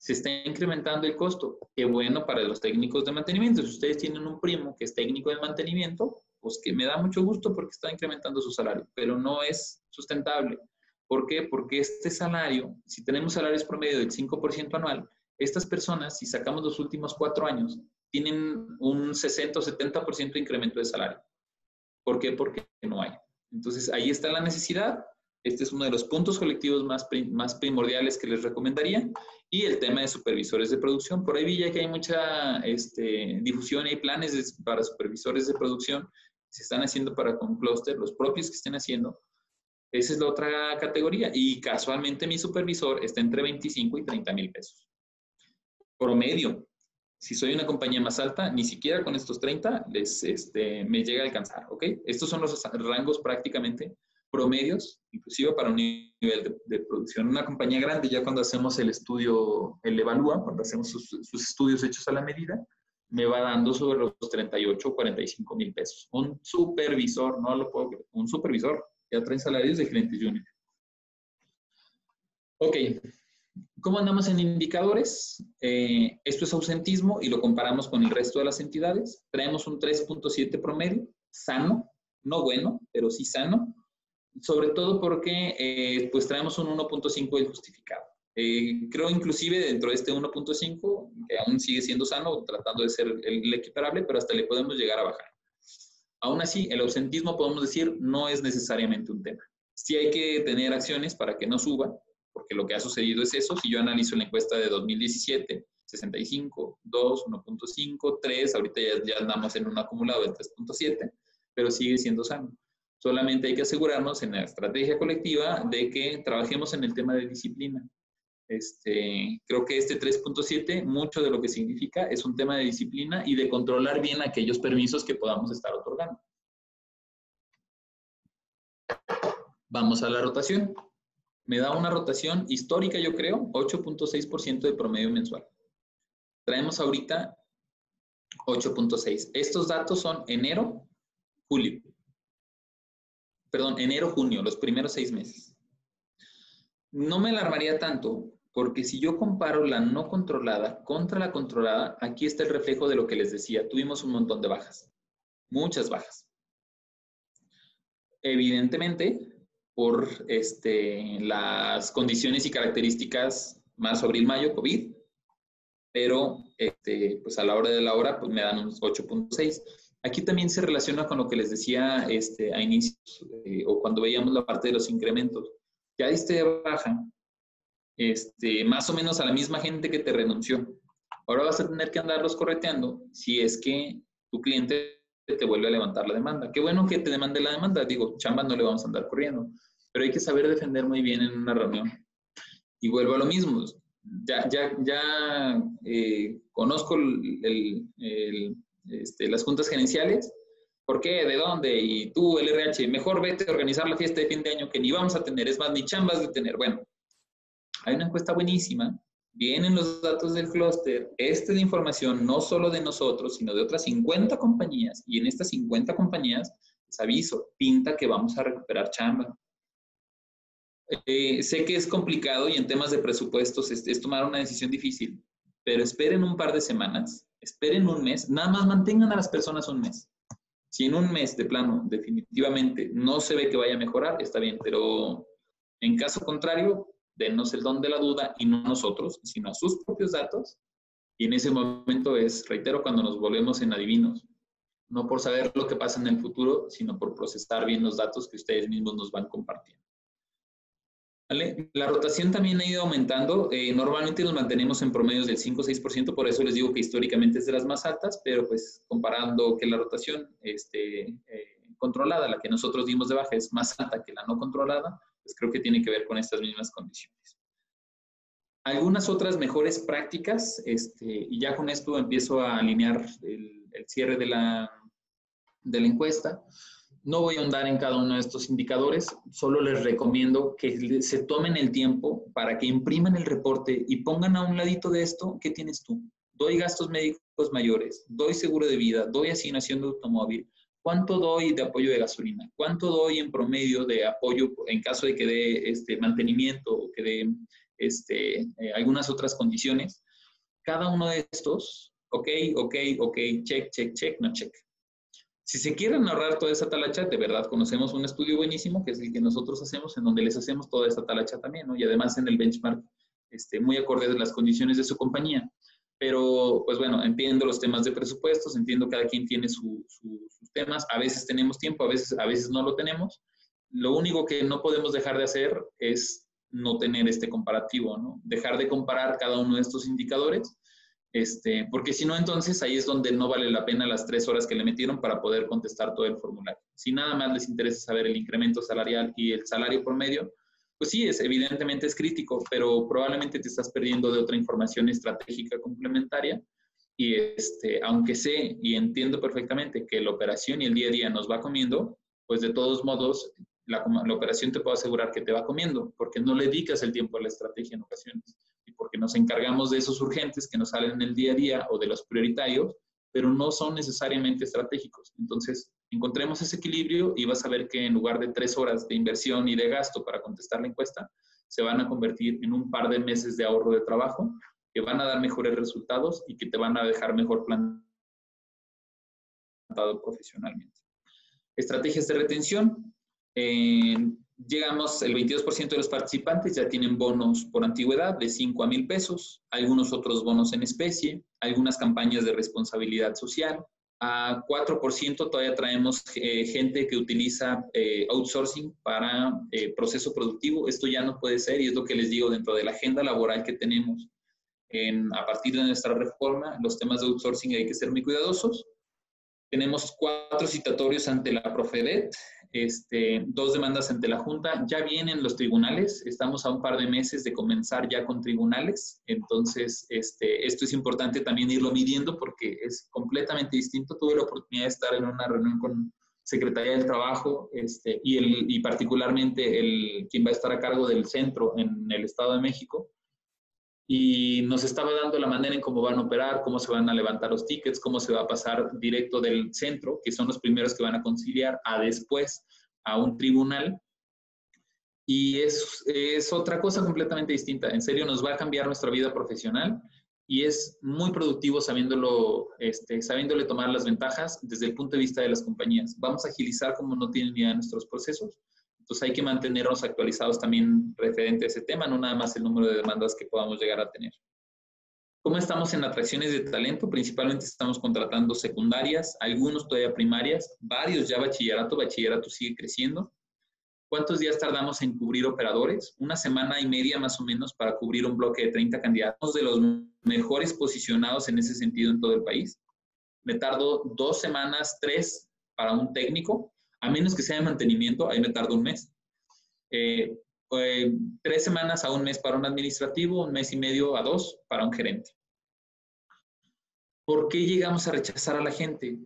se está incrementando el costo. Qué bueno para los técnicos de mantenimiento. Si ustedes tienen un primo que es técnico de mantenimiento, pues que me da mucho gusto porque está incrementando su salario, pero no es sustentable. ¿Por qué? Porque este salario, si tenemos salarios promedio del 5% anual, estas personas, si sacamos los últimos cuatro años, tienen un 60 o 70% de incremento de salario. ¿Por qué? Porque no hay. Entonces, ahí está la necesidad este es uno de los puntos colectivos más, más primordiales que les recomendaría. Y el tema de supervisores de producción. Por ahí vi ya que hay mucha este, difusión, hay planes para supervisores de producción que se están haciendo para con cluster, los propios que estén haciendo. Esa es la otra categoría. Y casualmente mi supervisor está entre 25 y 30 mil pesos. Promedio. Si soy una compañía más alta, ni siquiera con estos 30 les, este, me llega a alcanzar, ¿ok? Estos son los rangos prácticamente promedios, inclusive para un nivel de, producción. Una compañía grande, ya cuando hacemos el estudio, el evalúa, cuando hacemos sus, sus estudios hechos a la medida, me va dando sobre los 38 o 45 mil pesos. Un supervisor, no lo puedo creer, un supervisor, ya trae salarios de clientes junior. Ok, ¿cómo andamos en indicadores? Eh, esto es ausentismo y lo comparamos con el resto de las entidades. Traemos un 3.7 promedio, sano, no bueno, pero sí sano, sobre todo porque eh, pues traemos un 1.5 del justificado. Eh, creo inclusive dentro de este 1.5, que aún sigue siendo sano, tratando de ser el, equiparable, pero hasta le podemos llegar a bajar. Aún así, el ausentismo, podemos decir, no es necesariamente un tema. Sí hay que tener acciones para que no suba, porque lo que ha sucedido es eso. Si yo analizo la encuesta de 2017, 65, 2, 1.5, 3, ahorita ya, ya andamos en un acumulado de 3.7, pero sigue siendo sano. Solamente hay que asegurarnos en la estrategia colectiva de que trabajemos en el tema de disciplina. Este, creo que este 3.7, mucho de lo que significa es un tema de disciplina y de controlar bien aquellos permisos que podamos estar otorgando. Vamos a la rotación. Me da una rotación histórica, yo creo, 8.6% de promedio mensual. Traemos ahorita 8.6. Estos datos son enero, julio. Perdón, enero, junio, los primeros seis meses. No me alarmaría tanto porque si yo comparo la no controlada contra la controlada, aquí está el reflejo de lo que les decía. Tuvimos un montón de bajas, muchas bajas. Evidentemente, por este, las condiciones y características marzo, abril, mayo, COVID, pero este, pues a la hora de la hora pues me dan un 8.6. Aquí también se relaciona con lo que les decía este, a inicios eh, o cuando veíamos la parte de los incrementos. Ya diste baja, este, más o menos a la misma gente que te renunció. Ahora vas a tener que andarlos correteando si es que tu cliente te vuelve a levantar la demanda. Qué bueno que te demande la demanda, digo, chamba no le vamos a andar corriendo, pero hay que saber defender muy bien en una reunión. Y vuelvo a lo mismo, ya, ya, ya eh, conozco este, las juntas gerenciales, ¿por qué? ¿De dónde? Y tú, el RH, mejor vete a organizar la fiesta de fin de año que ni vamos a tener, es más, ni chambas de tener. Bueno, hay una encuesta buenísima, vienen los datos del clúster, esta es información no solo de nosotros, sino de otras 50 compañías, y en estas 50 compañías, les aviso, pinta que vamos a recuperar chamba. Eh, sé que es complicado y en temas de presupuestos es, es tomar una decisión difícil, pero esperen un par de semanas, esperen un mes, nada más mantengan a las personas un mes. Si en un mes de plano definitivamente no se ve que vaya a mejorar, está bien, pero en caso contrario, denos el don de la duda y no a nosotros, sino a sus propios datos. Y en ese momento es, reitero, cuando nos volvemos en adivinos, no por saber lo que pasa en el futuro, sino por procesar bien los datos que ustedes mismos nos van compartiendo. La rotación también ha ido aumentando. Eh, normalmente nos mantenemos en promedios del 5 o 6%, por eso les digo que históricamente es de las más altas, pero pues comparando que la rotación este, eh, controlada, la que nosotros dimos de baja, es más alta que la no controlada, pues creo que tiene que ver con estas mismas condiciones. Algunas otras mejores prácticas, este, y ya con esto empiezo a alinear el, cierre de la, de la encuesta. No voy a ahondar en cada uno de estos indicadores, solo les recomiendo que se tomen el tiempo para que impriman el reporte y pongan a un ladito de esto, ¿qué tienes tú? Doy gastos médicos mayores, doy seguro de vida, doy asignación de automóvil, ¿Cuánto doy de apoyo de gasolina? ¿Cuánto doy en promedio de apoyo en caso de que dé este, mantenimiento o que dé este, eh, algunas otras condiciones? Cada uno de estos, ok, ok, ok, check, check, check, no check. Si se quieren ahorrar toda esa talacha, de verdad conocemos un estudio buenísimo que es el que nosotros hacemos, en donde les hacemos toda esa talacha también, ¿no? Y además en el benchmark, este, muy acorde a las condiciones de su compañía. Pero, pues bueno, entiendo los temas de presupuestos, entiendo cada quien tiene sus temas, a veces tenemos tiempo, a veces, a veces no lo tenemos. Lo único que no podemos dejar de hacer es no tener este comparativo, ¿no? Dejar de comparar cada uno de estos indicadores, este, porque si no, entonces ahí es donde no vale la pena las tres horas que le metieron para poder contestar todo el formulario. Si nada más les interesa saber el incremento salarial y el salario promedio, pues sí, es, evidentemente es crítico, pero probablemente te estás perdiendo de otra información estratégica complementaria. Y este, aunque sé y entiendo perfectamente que la operación y el día a día nos va comiendo, pues de todos modos, la, operación te puedo asegurar que te va comiendo, porque no le dedicas el tiempo a la estrategia en ocasiones, y porque nos encargamos de esos urgentes que nos salen en el día a día o de los prioritarios, pero no son necesariamente estratégicos. Entonces, encontremos ese equilibrio y vas a ver que en lugar de tres horas de inversión y de gasto para contestar la encuesta, se van a convertir en un par de meses de ahorro de trabajo que van a dar mejores resultados y que te van a dejar mejor plantado profesionalmente. Estrategias de retención. Eh, llegamos, el 22% de los participantes ya tienen bonos por antigüedad de 5 a 1000 pesos, algunos otros bonos en especie, algunas campañas de responsabilidad social. A 4% todavía traemos eh, gente que utiliza eh, outsourcing para eh, proceso productivo. Esto ya no puede ser y es lo que les digo dentro de la agenda laboral que tenemos. En, a partir de nuestra reforma, los temas de outsourcing hay que ser muy cuidadosos. Tenemos cuatro citatorios ante la Profedet, este, dos demandas ante la Junta. Ya vienen los tribunales, estamos a un par de meses de comenzar ya con tribunales, entonces este, esto es importante también irlo midiendo porque es completamente distinto. Tuve la oportunidad de estar en una reunión con Secretaría del Trabajo este, y, el, y particularmente el, quien va a estar a cargo del centro en el Estado de México y nos estaba dando la manera en cómo van a operar, cómo se van a levantar los tickets, cómo se va a pasar directo del centro, que son los primeros que van a conciliar, a después a un tribunal. Y es, es otra cosa completamente distinta. En serio, nos va a cambiar nuestra vida profesional y es muy productivo sabiéndolo, este, sabiéndole tomar las ventajas desde el punto de vista de las compañías. Vamos a agilizar como no tienen idea nuestros procesos entonces hay que mantenernos actualizados también referente a ese tema, no nada más el número de demandas que podamos llegar a tener. ¿Cómo estamos en atracciones de talento? Principalmente estamos contratando secundarias, algunos todavía primarias, varios ya bachillerato, bachillerato sigue creciendo. ¿Cuántos días tardamos en cubrir operadores? Una semana y media más o menos para cubrir un bloque de 30 candidatos de los mejores posicionados en ese sentido en todo el país. Me tardo dos semanas, tres para un técnico a menos que sea de mantenimiento, ahí me tarda un mes. Eh, eh, tres semanas a un mes para un administrativo, un mes y medio a dos para un gerente. ¿Por qué llegamos a rechazar a la gente?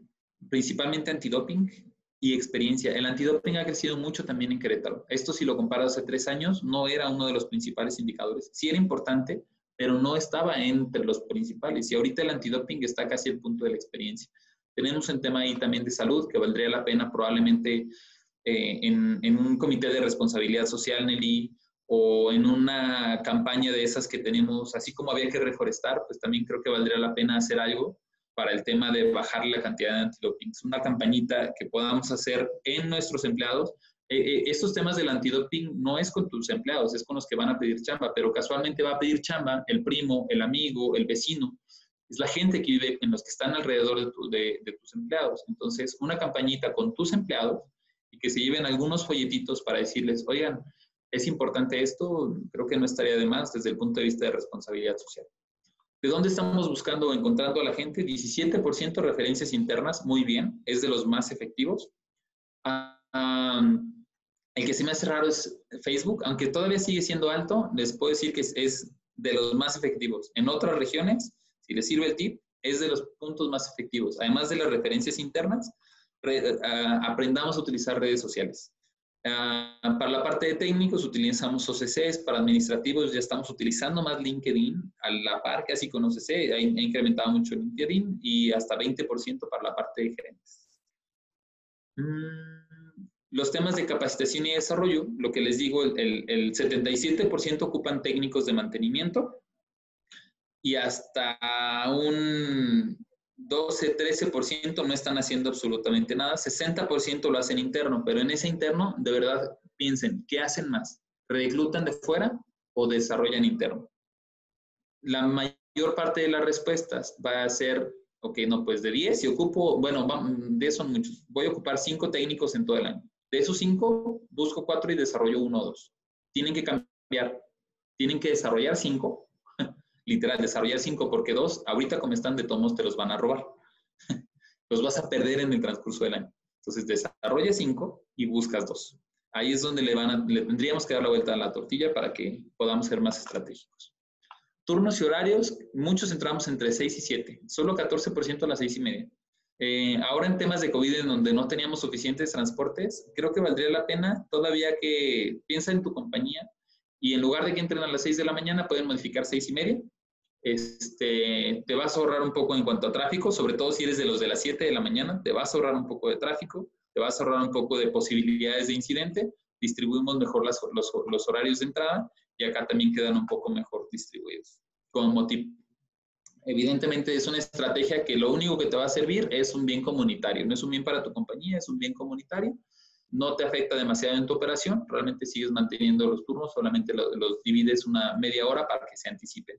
Principalmente antidoping y experiencia. El antidoping ha crecido mucho también en Querétaro. Esto si lo comparas hace tres años, no era uno de los principales indicadores. Sí era importante, pero no estaba entre los principales. Y ahorita el antidoping está casi al punto de la experiencia. Tenemos un tema ahí también de salud que valdría la pena probablemente eh, en, un comité de responsabilidad social, Nelly, o en una campaña de esas que tenemos, así como había que reforestar, pues también creo que valdría la pena hacer algo para el tema de bajar la cantidad de antidopings. Una campañita que podamos hacer en nuestros empleados. Eh, eh, estos temas del antidoping no es con tus empleados, es con los que van a pedir chamba, pero casualmente va a pedir chamba el primo, el amigo, el vecino es la gente que vive en los que están alrededor de, tus empleados. Entonces, una campañita con tus empleados y que se lleven algunos folletitos para decirles, oigan, es importante esto, creo que no estaría de más desde el punto de vista de responsabilidad social. ¿De dónde estamos buscando o encontrando a la gente? 17% referencias internas, muy bien, es de los más efectivos. el que se me hace raro es Facebook, aunque todavía sigue siendo alto, les puedo decir que es de los más efectivos. En otras regiones, si les sirve el tip, es de los puntos más efectivos. Además de las referencias internas, ah, aprendamos a utilizar redes sociales. Ah, para la parte de técnicos utilizamos OCCs, para administrativos ya estamos utilizando más LinkedIn a la par, casi con OCC, ha, incrementado mucho LinkedIn y hasta 20% para la parte de gerentes. Mm, los temas de capacitación y desarrollo, lo que les digo, el, el 77% ocupan técnicos de mantenimiento, y hasta un 12, 13% no están haciendo absolutamente nada, 60% lo hacen interno, pero en ese interno, de verdad, piensen, ¿qué hacen más? ¿Reclutan de fuera o desarrollan interno? La mayor parte de las respuestas va a ser, ok, no, pues de 10, si ocupo, bueno, de son muchos, voy a ocupar 5 técnicos en todo el año. De esos 5, busco 4 y desarrollo 1 o 2. Tienen que cambiar, tienen que desarrollar 5 literal, desarrollar cinco porque dos, ahorita como están de tomos te los van a robar. los vas a perder en el transcurso del año. Entonces, desarrolla cinco y buscas dos. Ahí es donde le, van a, le tendríamos que dar la vuelta a la tortilla para que podamos ser más estratégicos. Turnos y horarios, muchos entramos entre 6 y 7, solo 14% a las 6 y media. Eh, ahora en temas de COVID, en donde no teníamos suficientes transportes, creo que valdría la pena todavía que piensa en tu compañía y en lugar de que entren a las 6 de la mañana, pueden modificar 6 y media. Este, te vas a ahorrar un poco en cuanto a tráfico, sobre todo si eres de los de las 7 de la mañana, te vas a ahorrar un poco de tráfico, te vas a ahorrar un poco de posibilidades de incidente, distribuimos mejor los, los horarios de entrada y acá también quedan un poco mejor distribuidos. Como evidentemente es una estrategia que lo único que te va a servir es un bien comunitario, no es un bien para tu compañía, es un bien comunitario, no te afecta demasiado en tu operación, realmente sigues manteniendo los turnos, solamente los, divides una media hora para que se anticipen.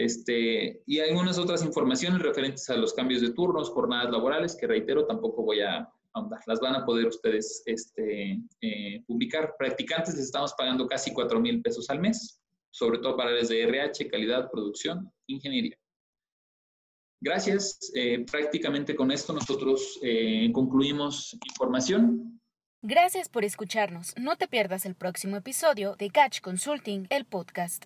Este, y algunas otras informaciones referentes a los cambios de turnos, jornadas laborales, que reitero, tampoco voy a ahondar. Las van a poder ustedes este, eh, publicar. Practicantes les estamos pagando casi 4 mil pesos al mes, sobre todo para áreas de RH, calidad, producción, ingeniería. Gracias. Eh, prácticamente con esto nosotros eh, concluimos información. Gracias por escucharnos. No te pierdas el próximo episodio de Catch Consulting, el podcast.